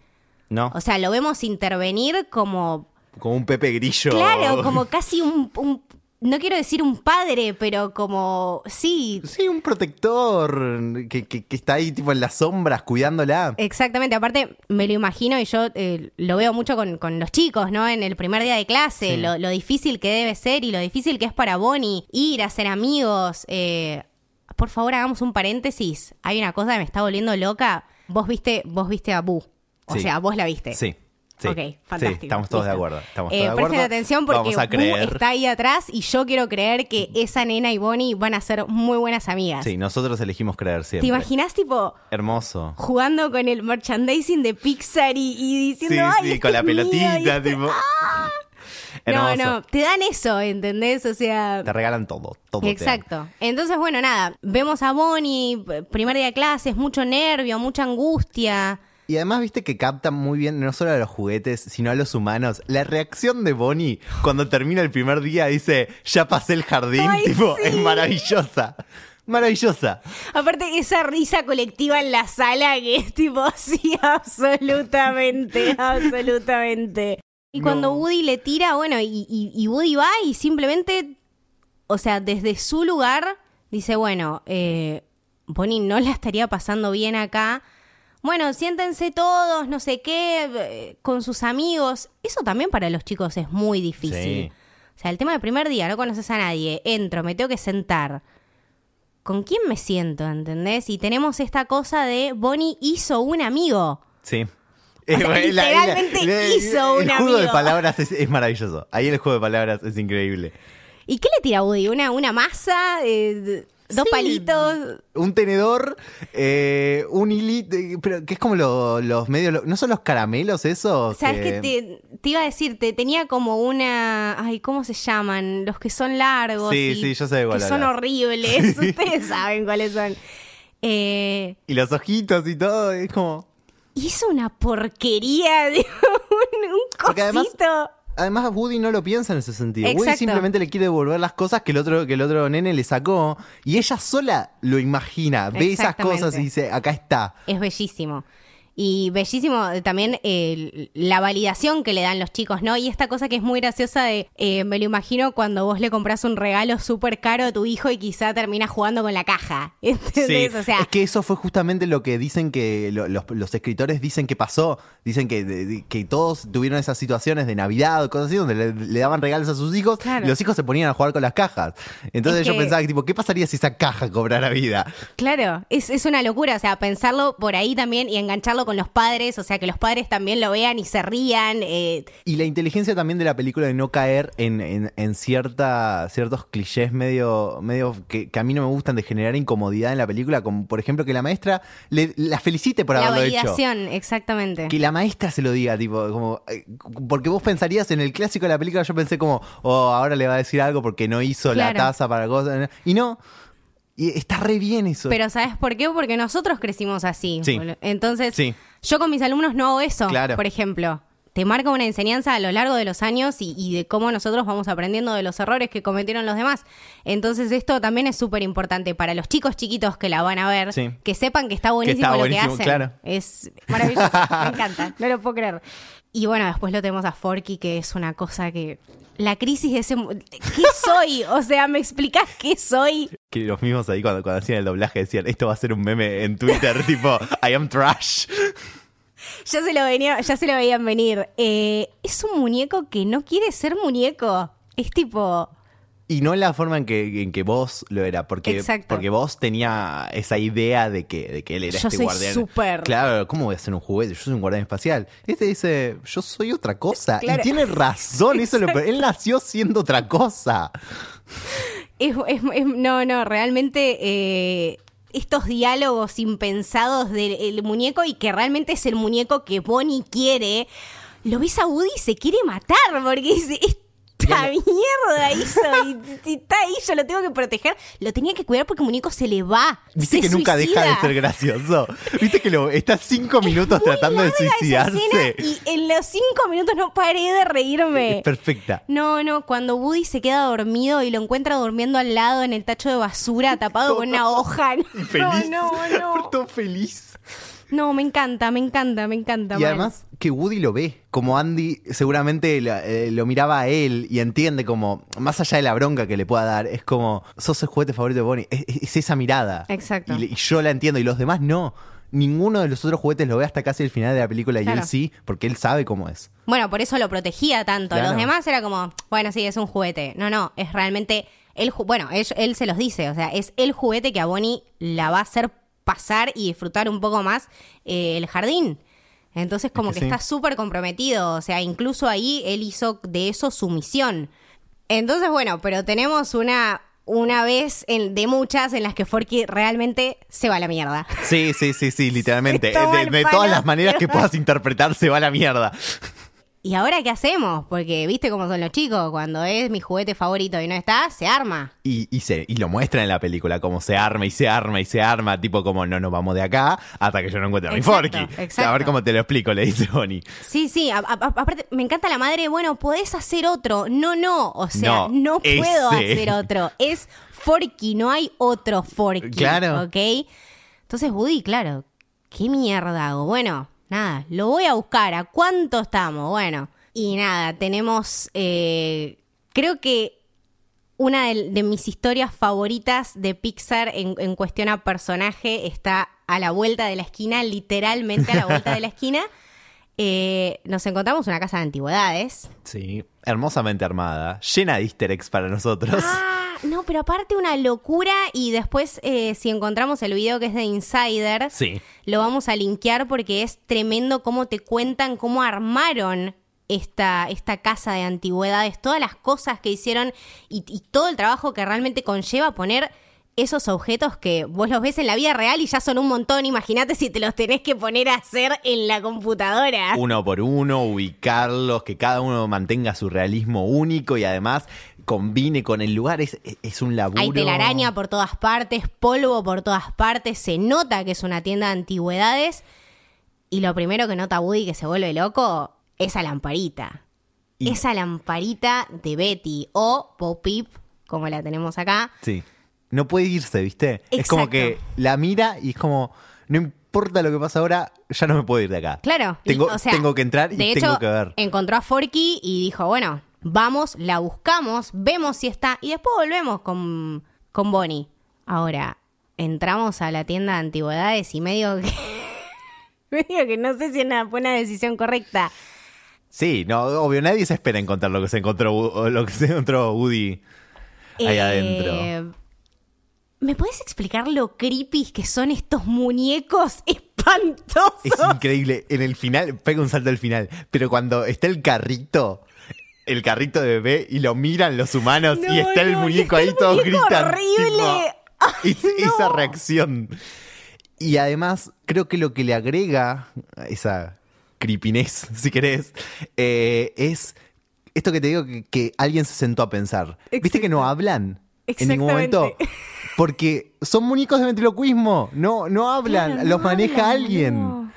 S2: ¿No?
S1: O sea, lo vemos intervenir como...
S2: como un Pepe Grillo.
S1: Claro, como casi un... un- no quiero decir un padre, pero como... Sí,
S2: Sí, un protector que, que- que está ahí tipo en las sombras cuidándola.
S1: Exactamente, aparte me lo imagino y yo eh, lo veo mucho con, con los chicos, ¿no? En el primer día de clase,
S2: Sí.
S1: lo, lo difícil que debe ser y lo difícil que es para Bonnie ir a ser amigos. eh, por favor, hagamos un paréntesis. Hay una cosa que me está volviendo loca. Vos viste, vos viste a Boo. O
S2: Sí.
S1: sea, vos la viste.
S2: Sí. Sí,
S1: Ok, fantástico.
S2: Sí, estamos todos de acuerdo. Estamos
S1: Eh,
S2: de
S1: presten
S2: acuerdo.
S1: atención porque Boo está ahí atrás y yo quiero creer que esa nena y Bonnie van a ser muy buenas amigas.
S2: Sí, nosotros elegimos creer
S1: ¿Te
S2: siempre.
S1: imaginas, tipo,
S2: Hermoso.
S1: jugando con el merchandising de Pixar y, y
S2: Sí,
S1: diciendo,
S2: sí,
S1: este
S2: con la
S1: es mío",
S2: pelotita,
S1: este-
S2: tipo.
S1: No,
S2: Hermoso.
S1: no, te dan eso, ¿entendés? O sea,
S2: Te regalan todo, todo. te
S1: exacto. Entonces, bueno, nada, vemos a Bonnie, primer día de clases, mucho nervio, mucha angustia.
S2: Y además, viste que captan muy bien no solo a los juguetes, sino a los humanos. La reacción de Bonnie cuando termina el primer día dice, ya pasé el jardín,
S1: Ay,
S2: tipo,
S1: sí.
S2: es maravillosa. Maravillosa.
S1: Aparte, esa risa colectiva en la sala que es tipo, [laughs] sí, absolutamente, [laughs] absolutamente. Y cuando. Woody le tira, bueno, y, y- y Woody va y simplemente, o sea, desde su lugar, dice, bueno, eh, Bonnie no la estaría pasando bien acá. Bueno, siéntense todos, no sé qué, eh, con sus amigos. Eso también para los chicos es muy difícil.
S2: Sí.
S1: O sea, el tema del primer día, no conoces a nadie, entro, me tengo que sentar. ¿Con quién me siento? ¿Entendés? Y tenemos esta cosa de Bonnie hizo un amigo.
S2: Sí.
S1: sea, [laughs]
S2: Eh,
S1: literalmente hizo un
S2: El juego de
S1: amigo.
S2: palabras es, es maravilloso. Ahí el juego de palabras es increíble.
S1: ¿Y qué le tira a Woody? ¿Una, una masa? Eh, ¿Dos
S2: Sí,
S1: palitos?
S2: Un tenedor, eh, un hilito, eh, pero que es como lo- los medios, lo- ¿no son los caramelos esos?
S1: ¿Sabes qué te, te iba a decir? Te tenía como una... Ay, ¿cómo se llaman? Los que son largos.
S2: Sí,
S1: y
S2: sí, yo sé de cuál
S1: Que son horribles. [laughs] [laughs] Ustedes saben cuáles son. Eh,
S2: Y los ojitos y todo, es como...
S1: hizo una porquería [laughs] de un, un
S2: Porque además-
S1: cosito.
S2: Además Woody no lo piensa en ese sentido. Woody simplemente le quiere devolver las cosas que el otro que el otro nene le sacó y ella sola lo imagina, ve esas cosas y dice, acá está.
S1: Es bellísimo. Y bellísimo también eh, la validación que le dan los chicos, ¿no? Y esta cosa que es muy graciosa de, eh, me lo imagino cuando vos le compras un regalo súper caro a tu hijo y quizá termina jugando con la caja. [laughs] ¿Entendés? O sea,
S2: es que eso fue justamente lo que dicen que lo- los, los escritores dicen que pasó. Dicen que, de- que todos tuvieron esas situaciones de Navidad o cosas así donde le, le daban regalos a sus hijos
S1: Claro.
S2: y los hijos se ponían a jugar con las cajas. Entonces
S1: Es
S2: yo
S1: que-
S2: pensaba tipo, ¿qué pasaría si esa caja cobrara vida?
S1: claro, es, es una locura. O sea, pensarlo por ahí también y engancharlo con los padres, o sea, que los padres también lo vean y se rían. eh,
S2: Y la inteligencia también de la película de no caer en, en, en cierta, ciertos clichés medio, medio que, que a mí no me gustan de generar incomodidad en la película, como por ejemplo que la maestra le, la felicite por
S1: la
S2: haberlo hecho.
S1: validación, exactamente.
S2: Que la maestra se lo diga, tipo, como. eh, Porque vos pensarías en el clásico de la película, yo pensé como, oh, ahora le va a decir algo porque no hizo la taza para cosas. Y no. Y está re bien eso.
S1: Pero ¿sabes por qué? Porque nosotros crecimos así.
S2: Sí.
S1: Entonces,
S2: Sí.
S1: yo con mis alumnos no hago eso,
S2: Claro.
S1: por ejemplo. te marca una enseñanza a lo largo de los años y, y de cómo nosotros vamos aprendiendo de los errores que cometieron los demás. Entonces esto también es súper importante para los chicos chiquitos que la van a ver,
S2: Sí.
S1: que sepan que está buenísimo
S2: está
S1: lo
S2: buenísimo,
S1: que hacen.
S2: claro.
S1: Es maravilloso, me encanta, [laughs] no lo puedo creer. Y bueno, después lo tenemos a Forky, que es una cosa que... La crisis de ese... ¿Qué soy? [laughs] O sea, ¿me explicás qué soy?
S2: Que los mismos ahí cuando, cuando hacían el doblaje decían, esto va a ser un meme en Twitter, [laughs] tipo, I am trash.
S1: Ya se lo, venía, ya se lo veían venir. Eh, es un muñeco que no quiere ser muñeco. Es tipo...
S2: Y no la forma en que, en que vos lo era, porque,
S1: Exacto.
S2: porque vos tenía esa idea de que, de que él era
S1: Yo
S2: este
S1: soy
S2: guardián.
S1: súper-
S2: Claro, ¿cómo voy a ser un juguete? Yo soy un guardián espacial. Este dice, yo soy otra cosa.
S1: Claro.
S2: Y tiene razón, eso es lo. Él nació siendo otra cosa.
S1: Es, es- es- no, no, realmente eh, estos diálogos impensados del el muñeco y que realmente es el muñeco que Bonnie quiere, lo ves a Woody y se quiere matar porque dice, esta mierda hizo y, y está ahí, yo lo tengo que proteger. Lo tenía que cuidar porque muñeco se le va.
S2: ¿Viste
S1: se
S2: que nunca deja de ser gracioso? ¿Viste que lo, está cinco minutos tratando de suicidarse?
S1: Y en los cinco minutos no paré de reírme.
S2: Es perfecta.
S1: No, no, cuando Woody se queda dormido y lo encuentra durmiendo al lado en el tacho de basura, tapado con una hoja. [laughs] No,
S2: Y feliz.
S1: no, no.
S2: Todo feliz.
S1: No, me encanta, me encanta, me encanta.
S2: Y además que Woody lo ve, como Andy seguramente eh, lo miraba a él y entiende como, más allá de la bronca que le pueda dar, es como, sos el juguete favorito de Bonnie, es, es esa mirada.
S1: Exacto.
S2: Y, yo la entiendo y los demás no. Ninguno de los otros juguetes lo ve hasta casi el final de la película y él sí, porque él sabe cómo es.
S1: Bueno, por eso lo protegía tanto.
S2: Claro.
S1: Los demás era como, bueno, sí, es un juguete. No, no, es realmente el bueno, él, él se los dice, o sea, es el juguete que a Bonnie la va a hacer pasar y disfrutar un poco más eh, el jardín. Entonces como
S2: Es
S1: que,
S2: que sí.
S1: está súper comprometido, o sea, incluso ahí él hizo de eso su misión. Entonces, bueno, pero tenemos una una vez en- de muchas en las que Forky realmente se va a la mierda.
S2: Sí, sí, sí, sí, literalmente. [laughs] De, todas las maneras que puedas interpretar, se va a la mierda.
S1: ¿Y ahora qué hacemos? Porque viste cómo son los chicos, cuando es mi juguete favorito y no está, se arma.
S2: Y, y, se, y lo muestra en la película, como se arma y se arma y se arma, tipo como no nos vamos de acá hasta que yo no encuentre a mi
S1: Exacto,
S2: Forky. A ver cómo te lo explico, le dice Bonnie.
S1: Sí, sí, a- a- a- aparte me encanta la madre, bueno, podés hacer otro. No, no, o sea,
S2: No,
S1: no, puedo
S2: ese.
S1: hacer otro. Es Forky, no hay otro Forky.
S2: Claro.
S1: ¿Ok? Entonces, Woody, claro, ¿qué mierda hago? Bueno, nada, lo voy a buscar. ¿A cuánto estamos? Bueno, y nada, tenemos, eh, creo que una de, de mis historias favoritas de Pixar en, en cuestión a personaje está a la vuelta de la esquina, literalmente a la vuelta de la esquina. [laughs] Eh, nos encontramos una casa de antigüedades.
S2: Sí, hermosamente armada, llena de easter eggs para nosotros.
S1: Ah, no, pero aparte una locura y después eh, si encontramos el video que es de Insider,
S2: Sí.
S1: lo vamos a linkear porque es tremendo cómo te cuentan cómo armaron esta, esta casa de antigüedades, todas las cosas que hicieron y, y todo el trabajo que realmente conlleva poner esos objetos que vos los ves en la vida real y ya son un montón. Imagínate si te los tenés que poner a hacer en la computadora.
S2: Uno por uno, ubicarlos, que cada uno mantenga su realismo único y además combine con el lugar. Es, es un laburo.
S1: Hay telaraña por todas partes, polvo por todas partes, se nota que es una tienda de antigüedades. Y lo primero que nota Woody que se vuelve loco, esa lamparita.
S2: Y-
S1: Esa lamparita de Betty o Bo Peep, como la tenemos acá.
S2: Sí. No puede irse, ¿viste? Es como que la mira y es como, no importa lo que pasa ahora, ya no me puedo ir de acá.
S1: Claro.
S2: Tengo,
S1: o sea,
S2: tengo que entrar y
S1: de
S2: tengo
S1: hecho,
S2: que ver.
S1: Encontró a Forky y dijo, bueno, vamos, la buscamos, vemos si está. Y después volvemos con, con Bonnie. Ahora, entramos a la tienda de antigüedades y medio que. [laughs] medio que no sé si una, fue una decisión correcta.
S2: Sí, no, obvio, nadie se espera encontrar lo que se encontró, lo que se encontró Woody ahí
S1: Eh,
S2: adentro.
S1: ¿Me puedes explicar lo creepy que son estos muñecos [laughs] espantosos?
S2: Es increíble. En el final, pega un salto al final. Pero cuando está el carrito, el carrito de bebé, y lo miran los humanos
S1: No,
S2: y está el muñeco ahí, todos gritan.
S1: horrible. [laughs] Ay,
S2: es-
S1: no.
S2: Esa reacción. Y además, creo que lo que le agrega esa creepiness, [laughs] si querés, eh, es esto que te digo que, que alguien se sentó a pensar. ¿Viste que no hablan en ningún momento? Porque son muñecos de ventriloquismo, no, no hablan,
S1: Claro,
S2: los
S1: no
S2: maneja
S1: hablan,
S2: alguien.
S1: no.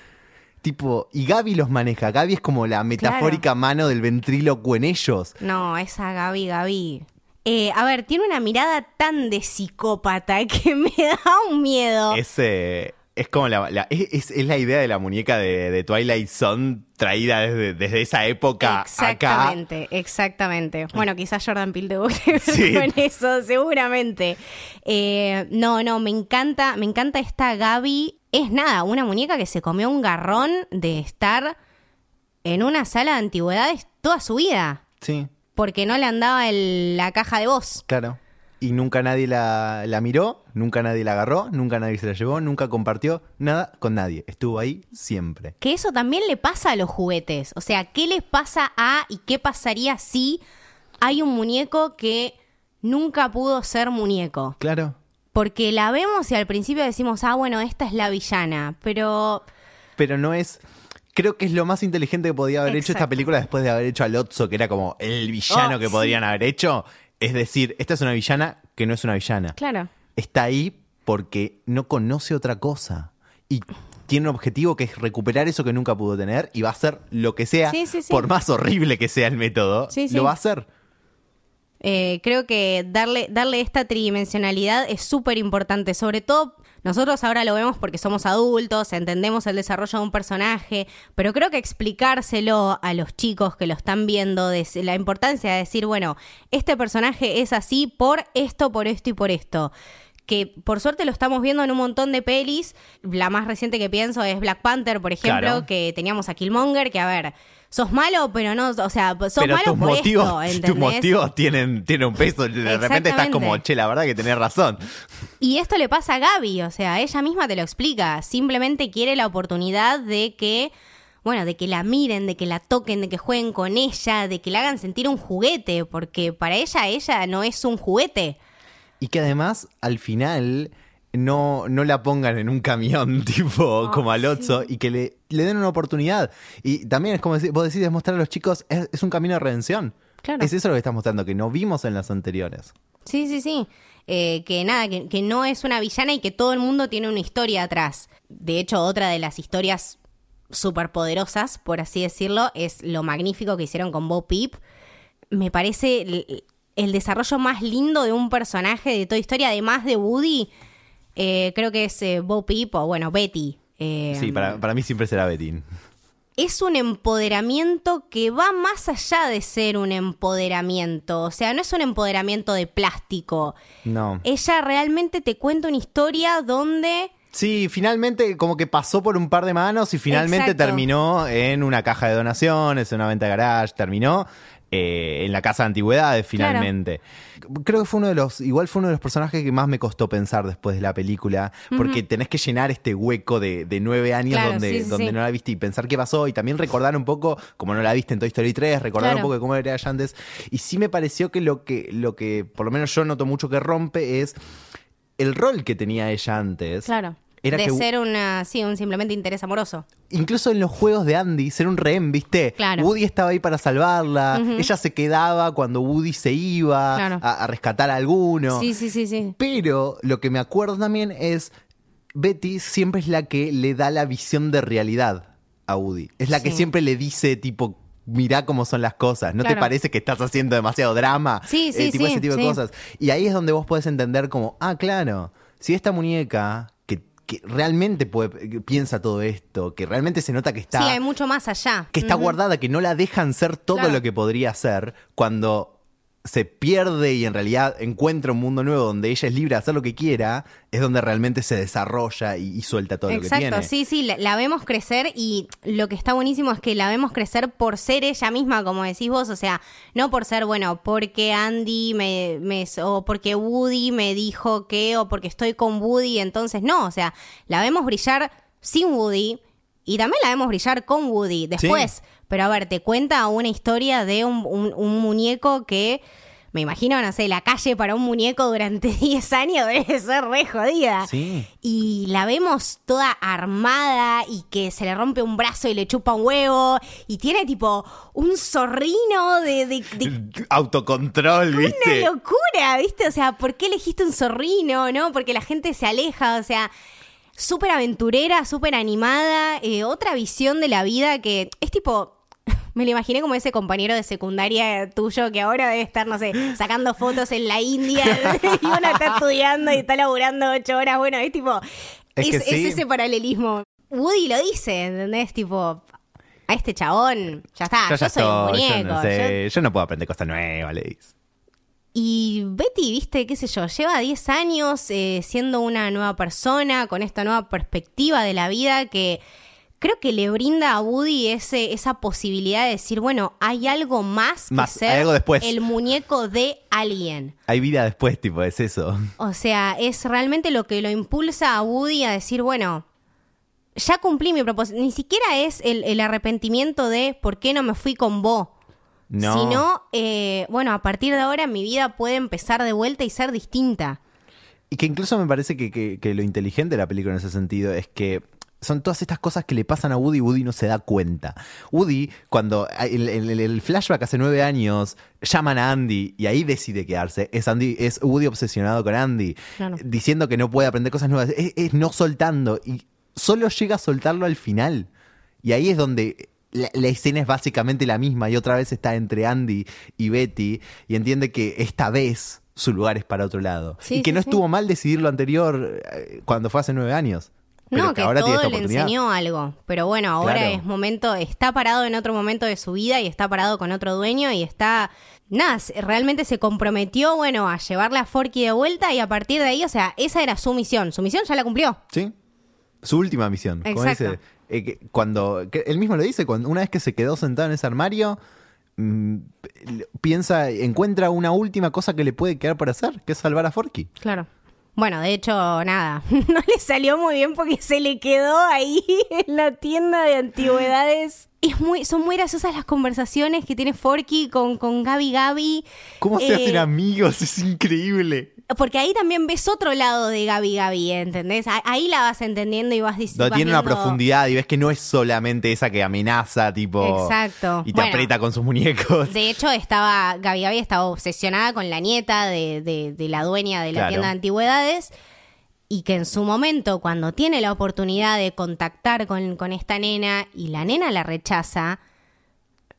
S2: Tipo, y Gaby los maneja. Gaby es como la metafórica mano del ventrílocuo en ellos.
S1: No, esa Gaby, Gaby. Eh, a ver, tiene una mirada tan de psicópata que [laughs] me da un miedo.
S2: Ese. Es como la, la- es, es la idea de la muñeca de, de Twilight Zone traída desde, desde esa época acá.
S1: Exactamente, exactamente. Bueno, quizás Jordan Peele guste [laughs]
S2: Sí.
S1: con eso, seguramente. Eh, no, no, me encanta, me encanta esta Gaby. Es nada, una muñeca que se comió un garrón de estar en una sala de antigüedades toda su vida.
S2: Sí,
S1: Porque no le andaba el- la caja de voz.
S2: claro. Y nunca nadie la, la miró, nunca nadie la agarró, nunca nadie se la llevó, nunca compartió nada con nadie. Estuvo ahí siempre.
S1: Que eso también le pasa a los juguetes. O sea, ¿qué les pasa a y qué pasaría si hay un muñeco que nunca pudo ser muñeco?
S2: Claro.
S1: Porque la vemos y al principio decimos, ah, bueno, esta es la villana, pero
S2: Pero no es. Creo que es lo más inteligente que podía haber hecho esta película después de haber hecho a Lotso, que era como el villano
S1: Oh,
S2: que
S1: sí.
S2: podrían haber hecho. Es decir, esta es una villana que no es una villana.
S1: claro.
S2: Está ahí porque no conoce otra cosa. Y tiene un objetivo que es recuperar eso que nunca pudo tener y va a hacer lo que sea,
S1: Sí, sí, sí.
S2: por más horrible que sea el método, lo va a hacer.
S1: Eh, creo que darle, darle esta tridimensionalidad es súper importante, sobre todo nosotros ahora lo vemos porque somos adultos, entendemos el desarrollo de un personaje, pero creo que explicárselo a los chicos que lo están viendo, de la importancia de decir, bueno, este personaje es así por esto, por esto y por esto. Que por suerte lo estamos viendo en un montón de pelis. La más reciente que pienso es Black Panther, por ejemplo,
S2: Claro.
S1: que teníamos a Killmonger, que a ver, sos malo, pero no, o sea, sos
S2: Pero
S1: malo
S2: tus
S1: por
S2: motivos,
S1: esto, [laughs]
S2: tus motivos tienen, tienen un peso. De repente estás como, che, la verdad que tenés razón.
S1: Y esto le pasa a Gaby, o sea, ella misma te lo explica. Simplemente quiere la oportunidad de que, bueno, de que la miren, de que la toquen, de que jueguen con ella, de que la hagan sentir un juguete, porque para ella ella no es un juguete.
S2: Y que además, al final, no, no la pongan en un camión [laughs] tipo como al Otso y que le, le den una oportunidad. Y también es como decir, vos decís demostrar a los chicos, es, es un camino de redención.
S1: Claro.
S2: Es eso lo que estás mostrando, que no vimos en las anteriores.
S1: Sí, sí, sí. Eh, que nada, que, que no es una villana y que todo el mundo tiene una historia atrás. De hecho, otra de las historias superpoderosas, por así decirlo, es lo magnífico que hicieron con Bo Peep. Me parece el, el desarrollo más lindo de un personaje de toda historia, además de Woody. Eh, creo que es eh, Bo Peep o, bueno, Betty. Eh,
S2: Sí, para, para mí siempre será Betín.
S1: es un empoderamiento que va más allá de ser un empoderamiento. O sea, no es un empoderamiento de plástico.
S2: No.
S1: Ella realmente te cuenta una historia donde...
S2: Sí, finalmente como que pasó por un par de manos y finalmente
S1: Exacto.
S2: terminó en una caja de donaciones, en una venta de garage, terminó eh, en la casa de antigüedades finalmente. Creo que fue uno de los, igual fue uno de los personajes que más me costó pensar después de la película, porque tenés que llenar este hueco de, de nueve años
S1: Claro,
S2: donde,
S1: sí, sí,
S2: donde
S1: sí.
S2: no la viste y pensar qué pasó y también recordar un poco, como no la viste en Toy Story 3, recordar un poco de cómo era ella antes. Y sí me pareció que lo que, lo que por lo menos yo noto mucho que rompe es el rol que tenía ella antes.
S1: Claro.
S2: Era
S1: de
S2: que-
S1: ser una, sí, un simplemente interés amoroso.
S2: Incluso en los juegos de Andy, ser un rehén, ¿viste?
S1: Claro.
S2: Woody estaba ahí para salvarla, ella se quedaba cuando Woody se iba
S1: Claro.
S2: a, a rescatar a alguno.
S1: Sí, sí, sí, sí.
S2: Pero lo que me acuerdo también es, Betty siempre es la que le da la visión de realidad a Woody. Es la que
S1: Sí.
S2: siempre le dice, tipo, mirá cómo son las cosas. ¿No te parece que estás haciendo demasiado drama?
S1: Sí, sí,
S2: Eh, tipo
S1: sí,
S2: ese tipo de
S1: sí.
S2: cosas. Y ahí es donde vos podés entender como, ah, claro, si esta muñeca que, realmente puede, piensa todo esto, que realmente se nota que está
S1: Sí, hay mucho más allá.
S2: que está guardada, que no la dejan ser todo
S1: Claro.
S2: lo que podría ser cuando se pierde y en realidad encuentra un mundo nuevo donde ella es libre de hacer lo que quiera, es donde realmente se desarrolla y, y suelta todo lo que
S1: Exacto,
S2: tiene.
S1: sí, sí, la, la vemos crecer y lo que está buenísimo es que la vemos crecer por ser ella misma, como decís vos, o sea, no por ser, bueno, porque Andy me, me o porque Woody me dijo que, o porque estoy con Woody, entonces no, o sea, la vemos brillar sin Woody y también la vemos brillar con Woody después. Pero a ver, te cuenta una historia de un, un- un muñeco que, me imagino, no sé, la calle para un muñeco durante [laughs] 10 años debe ser re jodida.
S2: Sí.
S1: Y la vemos toda armada y que se le rompe un brazo y le chupa un huevo. Y tiene tipo un zorrino de, de- de
S2: Autocontrol,
S1: una
S2: ¿viste?
S1: locura, ¿viste? O sea, ¿por qué elegiste un zorrino, no? Porque la gente se aleja, o sea, súper aventurera, súper animada, eh, otra visión de la vida que es tipo... Me lo imaginé como ese compañero de secundaria tuyo que ahora debe estar, no sé, sacando fotos en la India [laughs] y uno está estudiando y está laburando ocho horas. Bueno, es tipo,
S2: Es
S1: ese paralelismo. Woody lo dice, ¿entendés? Tipo, a este chabón, ya está, yo,
S2: yo ya
S1: soy un
S2: estoy,
S1: muñeco.
S2: yo no
S1: yo-
S2: sé, yo no puedo aprender cosas nuevas, le dice.
S1: Y Betty, viste, qué sé yo, lleva 10 años eh, siendo una nueva persona, con esta nueva perspectiva de la vida que creo que le brinda a Woody ese, esa posibilidad de decir, bueno, hay algo más que
S2: Más,
S1: ser
S2: hay algo después.
S1: el muñeco de alguien.
S2: Hay vida después, tipo, es eso.
S1: O sea, es realmente lo que lo impulsa a Woody a decir, bueno, ya cumplí mi propósito. Ni siquiera es el, el arrepentimiento de por qué no me fui con vos.
S2: No.
S1: Sino, eh, bueno, a partir de ahora mi vida puede empezar de vuelta y ser distinta.
S2: Y que incluso me parece que, que- que lo inteligente de la película en ese sentido es que son todas estas cosas que le pasan a Woody y Woody no se da cuenta. Woody, cuando el, el- el flashback hace nueve años, llaman a Andy y ahí decide quedarse. Es, Andy, es Woody obsesionado con Andy,
S1: Claro.
S2: diciendo que no puede aprender cosas nuevas. Es, es no soltando y solo llega a soltarlo al final. Y ahí es donde la, la escena es básicamente la misma y otra vez está entre Andy y Betty y entiende que esta vez su lugar es para otro lado.
S1: Sí,
S2: y que
S1: sí,
S2: no
S1: sí.
S2: estuvo mal decidir lo anterior eh, cuando fue hace nueve años. Pero
S1: no, que,
S2: ahora
S1: todo le enseñó algo. Pero bueno, ahora
S2: Claro.
S1: es momento, está parado en otro momento de su vida y está parado con otro dueño y está, nada, realmente se comprometió, bueno, a llevarle a Forky de vuelta y a partir de ahí, o sea, esa era su misión. Su misión ya la cumplió.
S2: Sí. Su última misión. Como
S1: Exacto.
S2: dice, eh, que cuando que él mismo lo dice, cuando una vez que se quedó sentado en ese armario, mm, piensa, encuentra una última cosa que le puede quedar por hacer, que es salvar a Forky.
S1: Claro. Bueno, de hecho, nada, [laughs] no le salió muy bien porque se le quedó ahí [laughs] en la tienda de antigüedades. Es muy, son muy graciosas las conversaciones que tiene Forky con, con Gaby Gaby.
S2: ¿Cómo se
S1: Eh,
S2: hacen amigos? [laughs] Es increíble.
S1: Porque ahí también ves otro lado de Gaby Gaby, ¿entendés? Ahí la vas entendiendo y vas
S2: No,
S1: diciendo.
S2: tiene una profundidad y ves que no es solamente esa que amenaza, tipo.
S1: Exacto.
S2: Y te
S1: Bueno.
S2: aprieta con sus muñecos.
S1: De hecho, estaba Gaby Gaby estaba obsesionada con la nieta de, de- de la dueña de la
S2: Claro.
S1: tienda de antigüedades y que en su momento, cuando tiene la oportunidad de contactar con, con esta nena y la nena la rechaza,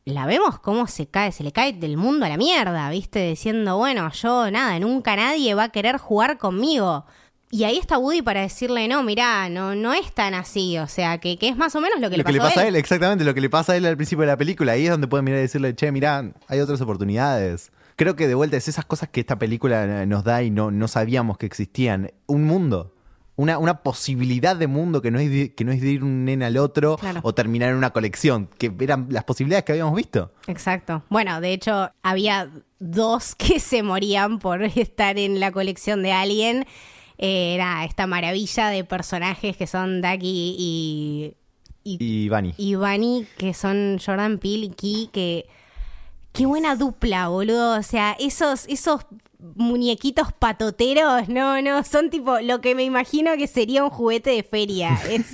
S1: la vemos cómo se cae, se le cae del mundo a la mierda, ¿viste? Diciendo, bueno, yo nada, nunca nadie va a querer jugar conmigo. Y ahí está Woody para decirle, no, mirá, no, no es tan así, o sea, que, que es más o menos lo que
S2: lo
S1: le
S2: que
S1: pasó
S2: le pasa
S1: a
S2: a él, exactamente, lo que le pasa a él al principio de la película. Ahí es donde pueden mirar y decirle, che, mirá, hay otras oportunidades. Creo que de vuelta es esas cosas que esta película nos da y no, no sabíamos que existían. Un mundo. Una, una posibilidad de mundo que no, es de, que no es de ir un nene al otro
S1: Claro.
S2: o terminar en una colección, que eran las posibilidades que habíamos visto.
S1: Exacto. Bueno, de hecho, había dos [laughs] que se morían por estar en la colección de alguien. Era esta maravilla de personajes que son Ducky y, y,
S2: Y Bunny.
S1: y Bunny, que son Jordan Peele y Key, que... Qué buena dupla, boludo. O sea, esos, esos muñequitos patoteros, no, no, son tipo lo que me imagino que sería un juguete de feria. [laughs] Es,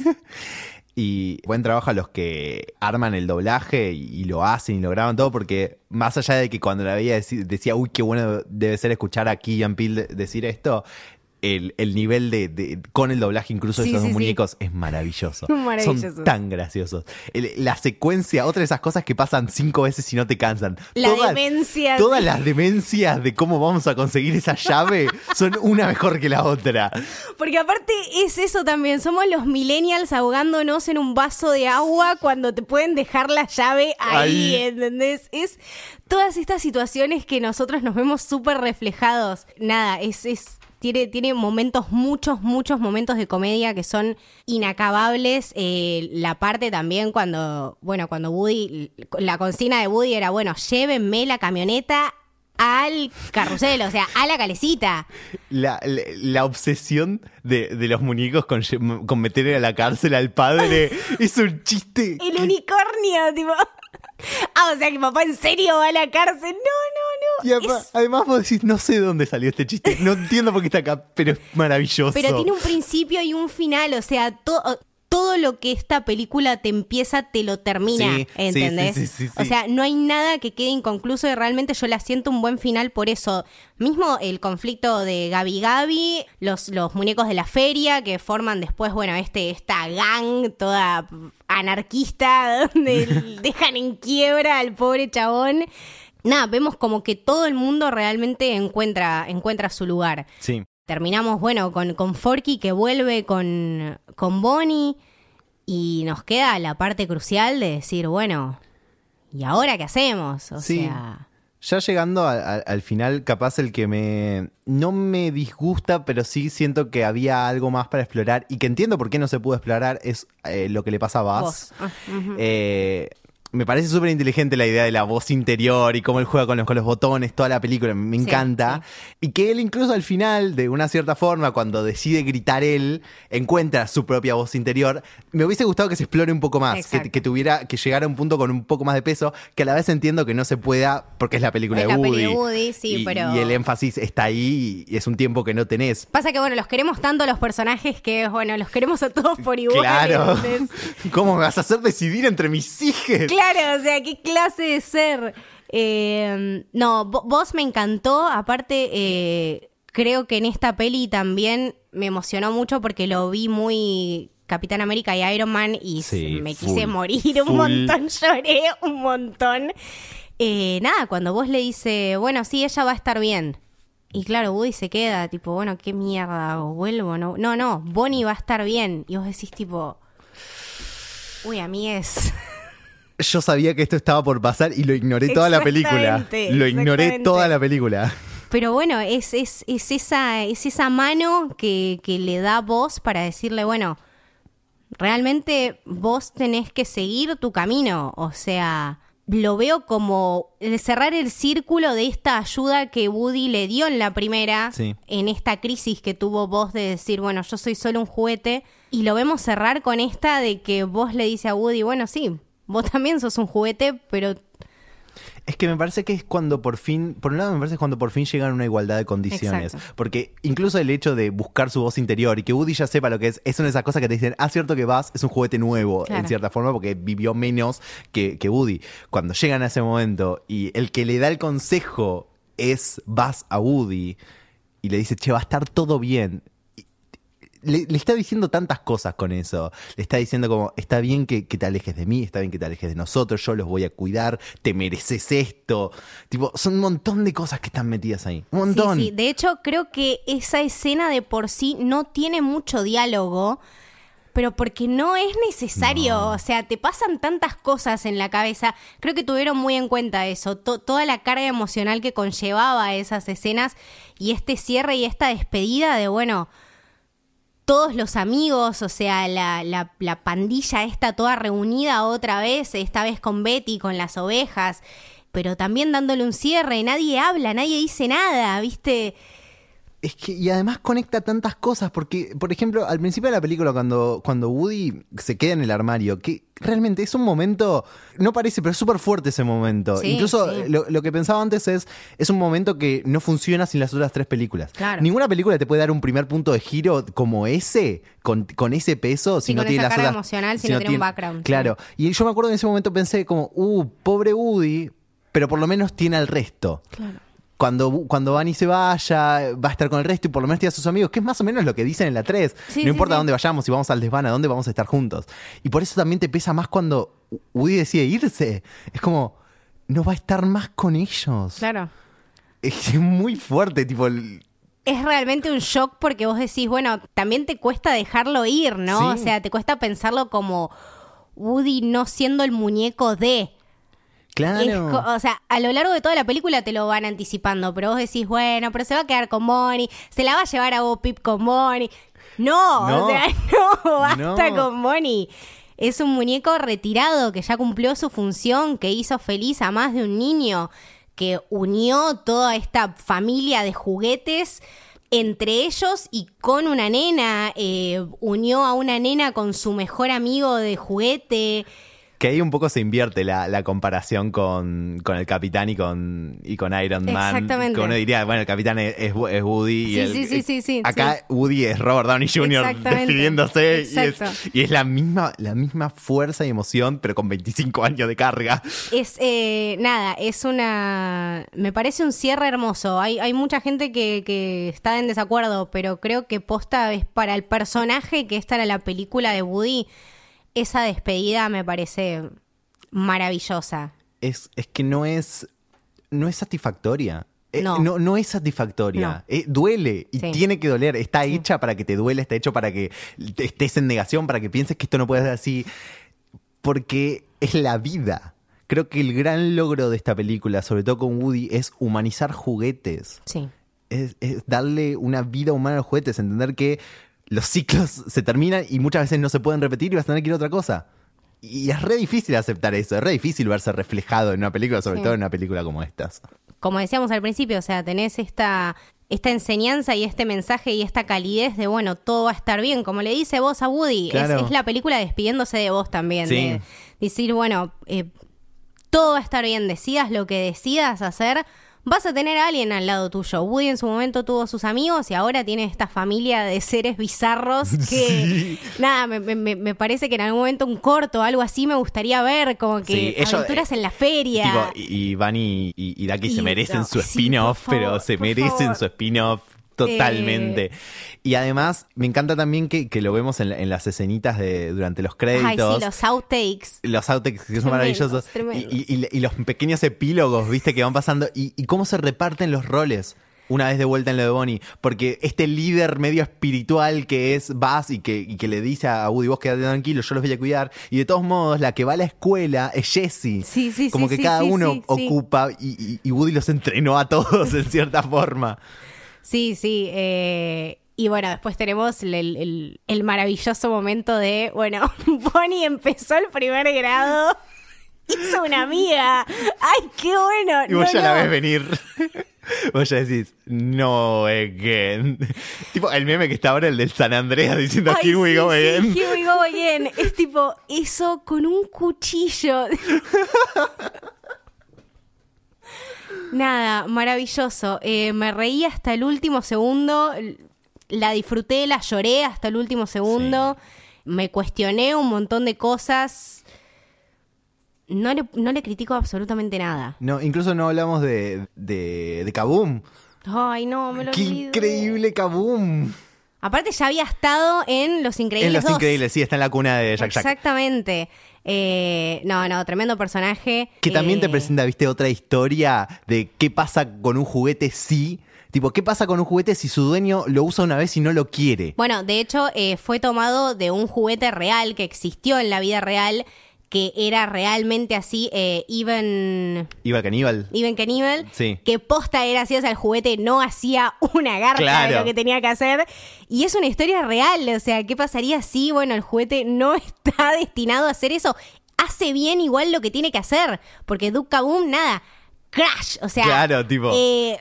S2: Y buen trabajo a los que arman el doblaje y, y lo hacen y lo graban todo, porque más allá de que cuando la veía decía, uy, qué bueno debe ser escuchar a Killian Peele de- decir esto, el, el nivel de, de- con el doblaje incluso de
S1: Sí,
S2: esos
S1: sí,
S2: dos
S1: sí.
S2: muñecos es maravilloso. [laughs]
S1: Maravilloso.
S2: Son tan graciosos. El- la secuencia, otra de esas cosas que pasan cinco veces y no te cansan.
S1: La demencia,
S2: Todas las demencias de cómo vamos a conseguir esa llave son una mejor que la otra.
S1: Porque aparte es eso también, somos los millennials ahogándonos en un vaso de agua cuando te pueden dejar la llave ahí,
S2: Ahí.
S1: ¿entendés? Es todas estas situaciones que nosotros nos vemos súper reflejados. Nada, es, es, tiene, tiene momentos, muchos, muchos momentos de comedia que son inacabables. Eh, la parte también cuando, bueno, cuando Woody, la consigna de Woody era, bueno, llévenme la camioneta al carrusel, o sea, a la calecita.
S2: La, la, la obsesión de, de los muñecos con, con meter a la cárcel al padre es un chiste.
S1: El unicornio, tipo. Ah, o sea que papá en serio va a la cárcel. No,
S2: Y
S1: no, no.
S2: apa-
S1: Es-
S2: además vos decís, no sé de dónde salió este chiste, no entiendo por qué está acá, pero es maravilloso.
S1: pero tiene un principio y un final, o sea, to- todo todo lo que esta película te empieza, te lo termina,
S2: Sí,
S1: ¿entendés?
S2: sí, sí, sí,
S1: O sea, no hay nada que quede inconcluso y realmente yo la siento un buen final por eso. Mismo el conflicto de Gabi Gabi, los, los muñecos de la feria que forman después, bueno, este, esta gang toda anarquista [laughs] donde [laughs] dejan en quiebra al pobre chabón. Nada, vemos como que todo el mundo realmente encuentra, encuentra su lugar.
S2: Sí.
S1: Terminamos, bueno, con, con Forky que vuelve con, con Bonnie y nos queda la parte crucial de decir, bueno, ¿y ahora qué hacemos? O
S2: Sí.
S1: sea,
S2: Ya llegando a- a- al final, capaz el que me. No me disgusta, pero sí siento que había algo más para explorar y que entiendo por qué no se pudo explorar es eh, lo que le pasa a
S1: vos. Ah.
S2: Eh, me parece súper inteligente la idea de la voz interior y cómo él juega con los, con los botones, toda la película, me
S1: Sí,
S2: encanta. Y que él incluso al final, de una cierta forma, cuando decide gritar él, encuentra su propia voz interior. Me hubiese gustado que se explore un poco más, que, tuviera, que llegara a un punto con un poco más de peso, que a la vez entiendo que no se pueda porque es la película
S1: Es
S2: de
S1: la
S2: Woody.
S1: peli Woody, sí,
S2: y,
S1: pero-
S2: y el énfasis está ahí y es un tiempo que no tenés.
S1: Pasa que, bueno, los queremos tanto los personajes que, bueno, los queremos a todos por igual.
S2: Claro. [laughs] ¿Cómo me vas a hacer decidir entre mis hijos?
S1: Claro, o sea, qué clase de ser. Eh, no, vo- vos me encantó. Aparte, eh, creo que en esta peli también me emocionó mucho porque lo vi muy Capitán América y Iron Man y
S2: Sí,
S1: me
S2: full,
S1: quise morir un
S2: full.
S1: montón, [laughs] lloré un montón. Eh, nada, cuando vos le dice, bueno, sí, ella va a estar bien. Y claro, Woody se queda, tipo, bueno, qué mierda hago, vuelvo, no, no, no, Bonnie va a estar bien. Y vos decís, tipo, uy, a mí es.
S2: Yo sabía que esto estaba por pasar y lo ignoré toda la película. Lo ignoré toda la película.
S1: Pero bueno, es, es, es, esa, es esa mano que, que le da voz para decirle, bueno, realmente vos tenés que seguir tu camino. O sea, lo veo como el cerrar el círculo de esta ayuda que Woody le dio en la primera,
S2: Sí.
S1: en esta crisis que tuvo vos de decir, bueno, yo soy solo un juguete. Y lo vemos cerrar con esta de que vos le dice a Woody, bueno, sí, vos también sos un juguete, pero
S2: Es que me parece que es cuando por fin, por un lado me parece que es cuando por fin llegan a una igualdad de condiciones.
S1: Exacto.
S2: Porque incluso el hecho de buscar su voz interior y que Woody ya sepa lo que es, es una de esas cosas que te dicen, ah, cierto que Buzz es un juguete nuevo,
S1: Claro.
S2: en cierta forma, porque vivió menos que, que Woody. Cuando llegan a ese momento y el que le da el consejo es Buzz a Woody y le dice, che, va a estar todo bien. Le, le está diciendo tantas cosas con eso. Le está diciendo como, está bien que, que te alejes de mí, está bien que te alejes de nosotros, yo los voy a cuidar, te mereces esto. Tipo, son un montón de cosas que están metidas ahí. Un montón.
S1: Sí, sí. De hecho, creo que esa escena de por sí no tiene mucho diálogo, pero porque no es necesario. O sea, te pasan tantas cosas en la cabeza. Creo que tuvieron muy en cuenta eso, to- toda la carga emocional que conllevaba esas escenas y este cierre y esta despedida de, bueno, todos los amigos, o sea, la, la, la pandilla está toda reunida otra vez, esta vez con Betty, con las ovejas, pero también dándole un cierre, nadie habla, nadie dice nada, ¿viste?
S2: Es que, y además conecta tantas cosas, porque, por ejemplo, al principio de la película, cuando, cuando Woody se queda en el armario, que realmente es un momento, no parece, pero es súper fuerte ese momento.
S1: Sí,
S2: Incluso
S1: sí.
S2: Lo, lo que pensaba antes es, es un momento que no funciona sin las otras tres películas.
S1: Claro.
S2: Ninguna película te puede dar un primer punto de giro como ese, con, con ese peso, si
S1: Sí,
S2: no
S1: con
S2: tiene
S1: esa
S2: las
S1: carga
S2: otras.
S1: emocional, si no tiene un background,
S2: Claro. Y yo me acuerdo en ese momento pensé como, uh, pobre Woody, pero por lo menos tiene al resto
S1: Claro.
S2: Cuando, cuando Bunny se vaya, va a estar con el resto y por lo menos tiene a sus amigos, que es más o menos lo que dicen en la 3.
S1: Sí,
S2: no
S1: sí,
S2: importa
S1: sí.
S2: dónde vayamos, si vamos al desván, a dónde vamos a estar juntos. Y por eso también te pesa más cuando Woody decide irse. Es como, no va a estar más con ellos.
S1: Claro.
S2: Es muy fuerte, tipo, el-
S1: Es realmente un shock porque vos decís, bueno, también te cuesta dejarlo ir, ¿no? O sea, te cuesta pensarlo como Woody no siendo el muñeco de...
S2: Claro.
S1: o sea, a lo largo de toda la película te lo van anticipando, pero vos decís, bueno, pero se va a quedar con Bonnie, se la va a llevar a Bo Peep con Bonnie. No,
S2: No.
S1: o sea, [laughs] no, basta
S2: No.
S1: con Bonnie. Es un muñeco retirado que ya cumplió su función, que hizo feliz a más de un niño, que unió toda esta familia de juguetes entre ellos y con una nena, eh, unió a una nena con su mejor amigo de juguete.
S2: Que ahí un poco se invierte la, la comparación con, con, el capitán y con, y con Iron Man.
S1: Exactamente.
S2: Que uno diría, bueno, el capitán es, es Woody. Y
S1: sí,
S2: el,
S1: sí, sí, sí, sí,
S2: Acá
S1: sí.
S2: Woody es Robert Downey Jr. Despidiéndose y es,
S1: Exacto.
S2: y es la misma, la misma fuerza y emoción, pero con 25 años de carga.
S1: Es, eh, nada, es una... Me parece un cierre hermoso. Hay, hay mucha gente que, que está en desacuerdo, pero creo que posta es para el personaje que esta era la película de Woody. Esa despedida me parece maravillosa.
S2: Es, es que no es, no es satisfactoria. Eh,
S1: No.
S2: no, no es satisfactoria.
S1: No.
S2: Eh, duele y
S1: Sí.
S2: tiene que doler. Está hecha para que te duele, está hecho para que estés en negación, para que pienses que esto no puede ser así. Porque es la vida. Creo que el gran logro de esta película, sobre todo con Woody, es humanizar juguetes.
S1: Sí.
S2: Es, es darle una vida humana a los juguetes, entender que los ciclos se terminan y muchas veces no se pueden repetir y vas a tener que ir a otra cosa. Y es re difícil aceptar eso, es re difícil verse reflejado en una película, sobre
S1: Sí.
S2: todo en una película como estas.
S1: como decíamos al principio, o sea, tenés esta, esta enseñanza y este mensaje y esta calidez de, bueno, todo va a estar bien, como le dice vos a Woody, es la película despidiéndose de vos también,
S2: Sí.
S1: de decir, bueno, eh, todo va a estar bien, decidas lo que decidas hacer, vas a tener a alguien al lado tuyo. Woody en su momento tuvo sus amigos y ahora tiene esta familia de seres bizarros [laughs] que, nada, me, me- me parece que en algún momento un corto o algo así me gustaría ver, como que
S2: Sí, ellos,
S1: aventuras
S2: eh,
S1: en la feria.
S2: Tipo, y, y Bunny y, y Ducky se merecen
S1: no,
S2: su spin-off, pero se merecen
S1: favor.
S2: su spin-off totalmente.
S1: Eh.
S2: Y además, me encanta también que, que lo vemos en, la- en las escenitas de durante los
S1: Ay,
S2: créditos.
S1: sí, los outtakes.
S2: los outtakes que son
S1: Tremendos,
S2: maravillosos
S1: tremendos.
S2: y, y- y los pequeños epílogos, viste, que van pasando y, y cómo se reparten los roles una vez de vuelta en lo de Bonnie, porque este líder medio espiritual que es Buzz y que, que le dice a Woody, vos quedate tranquilo, yo los voy a cuidar, y de todos modos la que va a la escuela es Jessie,
S1: Sí, sí,
S2: como
S1: sí,
S2: que
S1: sí,
S2: cada uno ocupa y Woody los entrenó a todos en cierta forma.
S1: Sí, sí. eh, y bueno, después tenemos el, el- el maravilloso momento de, bueno, [laughs] Bonnie empezó el primer grado, [laughs] hizo una amiga. ¡Ay, qué bueno!
S2: Y vos
S1: No,
S2: ya la ves venir. [laughs] Vos ya decís, no again. tipo el meme que está ahora, el del San Andreas diciendo
S1: Ay,
S2: here we
S1: sí,
S2: go
S1: sí,
S2: again.
S1: here we go again. Es tipo, eso con un cuchillo. Nada, maravilloso. Eh, me reí hasta el último segundo. La disfruté, la lloré hasta el último segundo. Me cuestioné un montón de cosas. No le, no le critico absolutamente nada.
S2: No, incluso no hablamos de, de, de Kaboom.
S1: Ay, no, me lo
S2: ¡Qué
S1: olvidé.
S2: increíble Kaboom!
S1: Aparte ya había estado en Los Increíbles
S2: En Los
S1: 2.
S2: Increíbles, sí, está en la cuna de Jack Jack.
S1: Exactamente. Eh, no, no, tremendo personaje.
S2: Que también te
S1: Eh,
S2: presenta, viste, otra historia de qué pasa con un juguete si. Tipo, ¿qué pasa con un juguete si su dueño lo usa una vez y no lo quiere?
S1: Bueno, de hecho, eh, fue tomado de un juguete real que existió en la vida real, que era realmente así, eh, Even,
S2: Iba caníbal.
S1: Even Knievel,
S2: Sí.
S1: que posta era así, o sea, el juguete no hacía una garra de lo que tenía que hacer. Y es una historia real, o sea, ¿qué pasaría si, bueno, el juguete no [laughs] está destinado a hacer eso? Hace bien igual lo que tiene que hacer, porque Duke Kaboom, nada, crash, o sea...
S2: Claro, tipo-
S1: eh,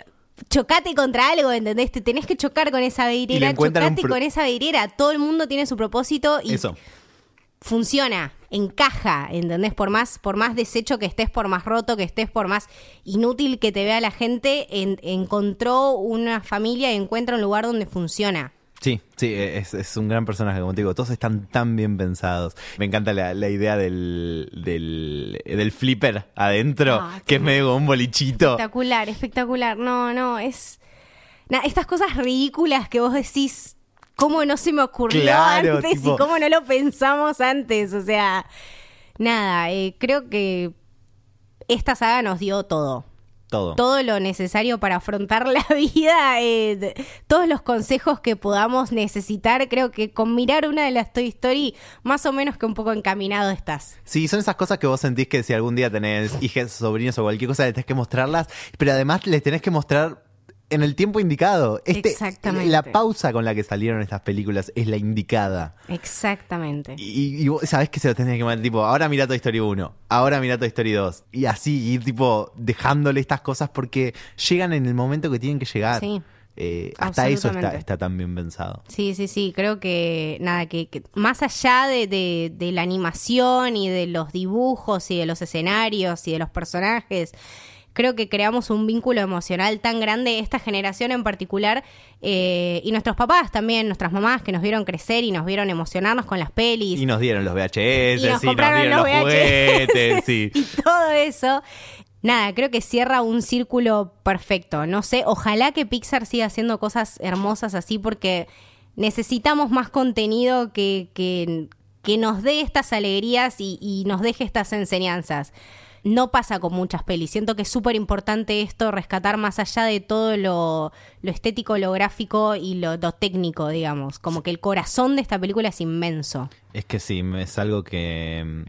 S1: chocate contra algo, ¿entendés? Te tenés que chocar con esa vidriera, chocate
S2: pro-
S1: con esa vidriera. Todo el mundo tiene su propósito y
S2: Eso.
S1: funciona, encaja, ¿entendés? Por más, por más deshecho que estés, por más roto que estés, por más inútil que te vea la gente, en- encontró una familia y encuentra un lugar donde funciona.
S2: Sí, sí, es, es un gran personaje, como te digo, todos están tan bien pensados. Me encanta la, la idea del, del, del flipper adentro,
S1: Ah,
S2: que es medio un bolichito.
S1: Espectacular, espectacular. No, no, es... estas cosas ridículas que vos decís, ¿cómo no se me ocurrió
S2: Claro,
S1: antes
S2: tipo-
S1: y cómo no lo pensamos antes? O sea, nada, eh, creo que esta saga nos dio todo.
S2: Todo.
S1: todo lo necesario para afrontar la [laughs] vida, eh, todos los consejos que podamos necesitar, creo que con mirar una de las Toy Story, más o menos que un poco encaminado estás.
S2: Sí, son esas cosas que vos sentís que si algún día tenés hijas, sobrinos o cualquier cosa, les tenés que mostrarlas, pero además les tenés que mostrar en el tiempo indicado. Este,
S1: Exactamente.
S2: La pausa con la que salieron estas películas es la indicada.
S1: Exactamente.
S2: Y, y vos sabés que se lo tenés que mandar, tipo, ahora mira Toy Story 1, ahora mira Toy Story 2. Y así, ir tipo dejándole estas cosas porque llegan en el momento que tienen que llegar.
S1: Sí.
S2: Eh, hasta eso está, está tan bien pensado.
S1: Sí, sí, sí, creo que nada, que, que más allá de, de- de la animación y de los dibujos y de los escenarios y de los personajes, creo que creamos un vínculo emocional tan grande, esta generación en particular, eh, y nuestros papás también, nuestras mamás que nos vieron crecer y nos vieron emocionarnos con las pelis.
S2: Y nos dieron los VHS,
S1: Y nos
S2: y nos
S1: compraron
S2: dieron
S1: los
S2: los, juguetes, [laughs] sí.
S1: y todo eso. Nada, creo que cierra un círculo perfecto. No sé, ojalá que Pixar siga haciendo cosas hermosas así porque necesitamos más contenido que, que, que nos dé estas alegrías y, y nos deje estas enseñanzas. No pasa con muchas pelis. Siento que es súper importante esto, rescatar más allá de todo lo, lo estético, lo gráfico y lo, lo técnico, digamos. Como que el corazón de esta película es inmenso.
S2: Es que sí, es algo que. mm,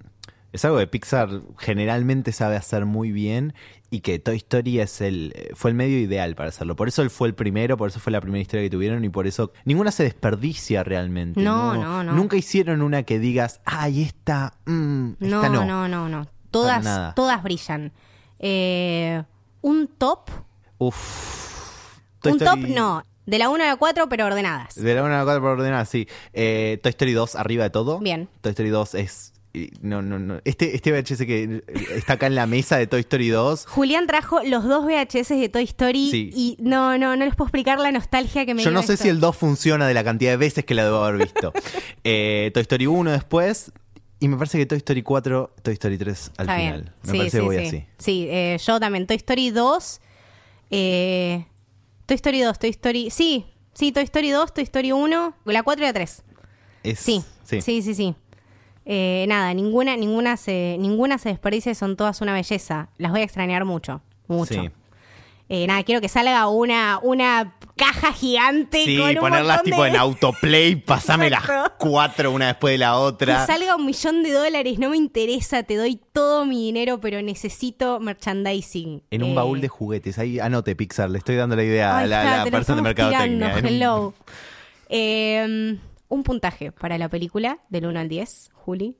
S2: Es algo que Pixar generalmente sabe hacer muy bien y que Toy Story es el, fue el medio ideal para hacerlo. Por eso él fue el primero, por eso fue la primera historia que tuvieron y por eso ninguna se desperdicia realmente.
S1: No, no, no.
S2: Nunca hicieron una que digas, ay, esta, mm,
S1: No,
S2: esta no.
S1: no, no, no. Todas, todas brillan. Eh, un top,
S2: Uf. Toy
S1: un
S2: Story-
S1: top no, de la 1 a la 4 pero ordenadas.
S2: De la 1 a la 4 por ordenar, sí. Eh, Toy Story 2 arriba de todo.
S1: Bien.
S2: Toy Story 2 es. No, no, no. Este, este VHS que está acá en la mesa de Toy Story 2.
S1: Julián trajo los dos VHS de Toy Story
S2: Sí.
S1: y no, no, no les puedo explicar la nostalgia que me
S2: Yo
S1: dio
S2: no sé
S1: esto.
S2: si el 2 funciona de la cantidad de veces que la debo haber visto. [laughs] Eh, Toy Story 1 después. Y me parece que Toy Story 4, Toy Story 3 al
S1: Está
S2: final.
S1: bien.
S2: Me
S1: sí,
S2: parece
S1: sí,
S2: que voy
S1: sí.
S2: así.
S1: Sí, eh, yo también. Toy Story 2. Eh, Toy Story 2, Toy Story. Sí, sí, Toy Story 2, Toy Story 1, la 4 y la 3.
S2: Es-
S1: Sí, sí, sí, sí. Eh, nada, ninguna, ninguna se, ninguna se desperdicia, son todas una belleza. Las voy a extrañar mucho, mucho.
S2: Sí.
S1: Eh, nada, quiero que salga una, una caja gigante
S2: Sí,
S1: con un
S2: ponerlas tipo
S1: de-
S2: en autoplay, [laughs] pasame las cuatro una después de la
S1: Que
S2: otra.
S1: salga un millón de dólares, no me interesa, te doy todo mi dinero, pero necesito merchandising.
S2: En un
S1: Eh,
S2: baúl de juguetes. Ahí anote Pixar, le estoy dando la idea a la,
S1: está,
S2: la persona de mercadotecnia.
S1: hello. Eh, un puntaje para la película, del 1 al 10, Juli.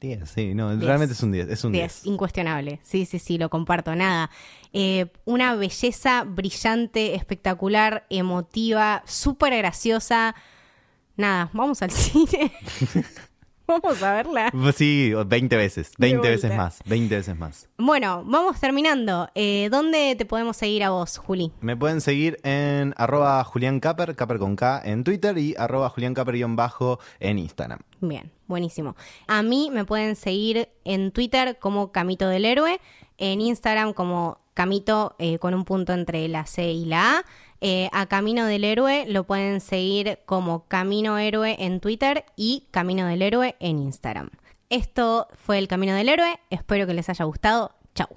S2: 10, sí, no,
S1: Diez.
S2: realmente es un 10, es un
S1: 10,
S2: 10.
S1: incuestionable. Sí, sí, sí, lo comparto. Nada. Eh, una belleza brillante, espectacular, emotiva, súper graciosa. Nada, vamos al [laughs] cine. vamos a verla.
S2: Sí, 20 veces,
S1: De
S2: 20 veces más, 20 veces más.
S1: Bueno, vamos terminando. Eh, ¿Dónde te podemos seguir a vos, Juli?
S2: Me pueden seguir en arroba Julián Caper, Caper con K en Twitter y arroba Julián Caper guion bajo en Instagram.
S1: Bien, buenísimo. A mí me pueden seguir en Twitter como Camito del Héroe, en Instagram como Camito eh, con un punto entre la C y la A. Eh, a Camino del Héroe lo pueden seguir como Camino Héroe en Twitter y Camino del Héroe en Instagram. Esto fue el Camino del Héroe. Espero que les haya gustado. Chau.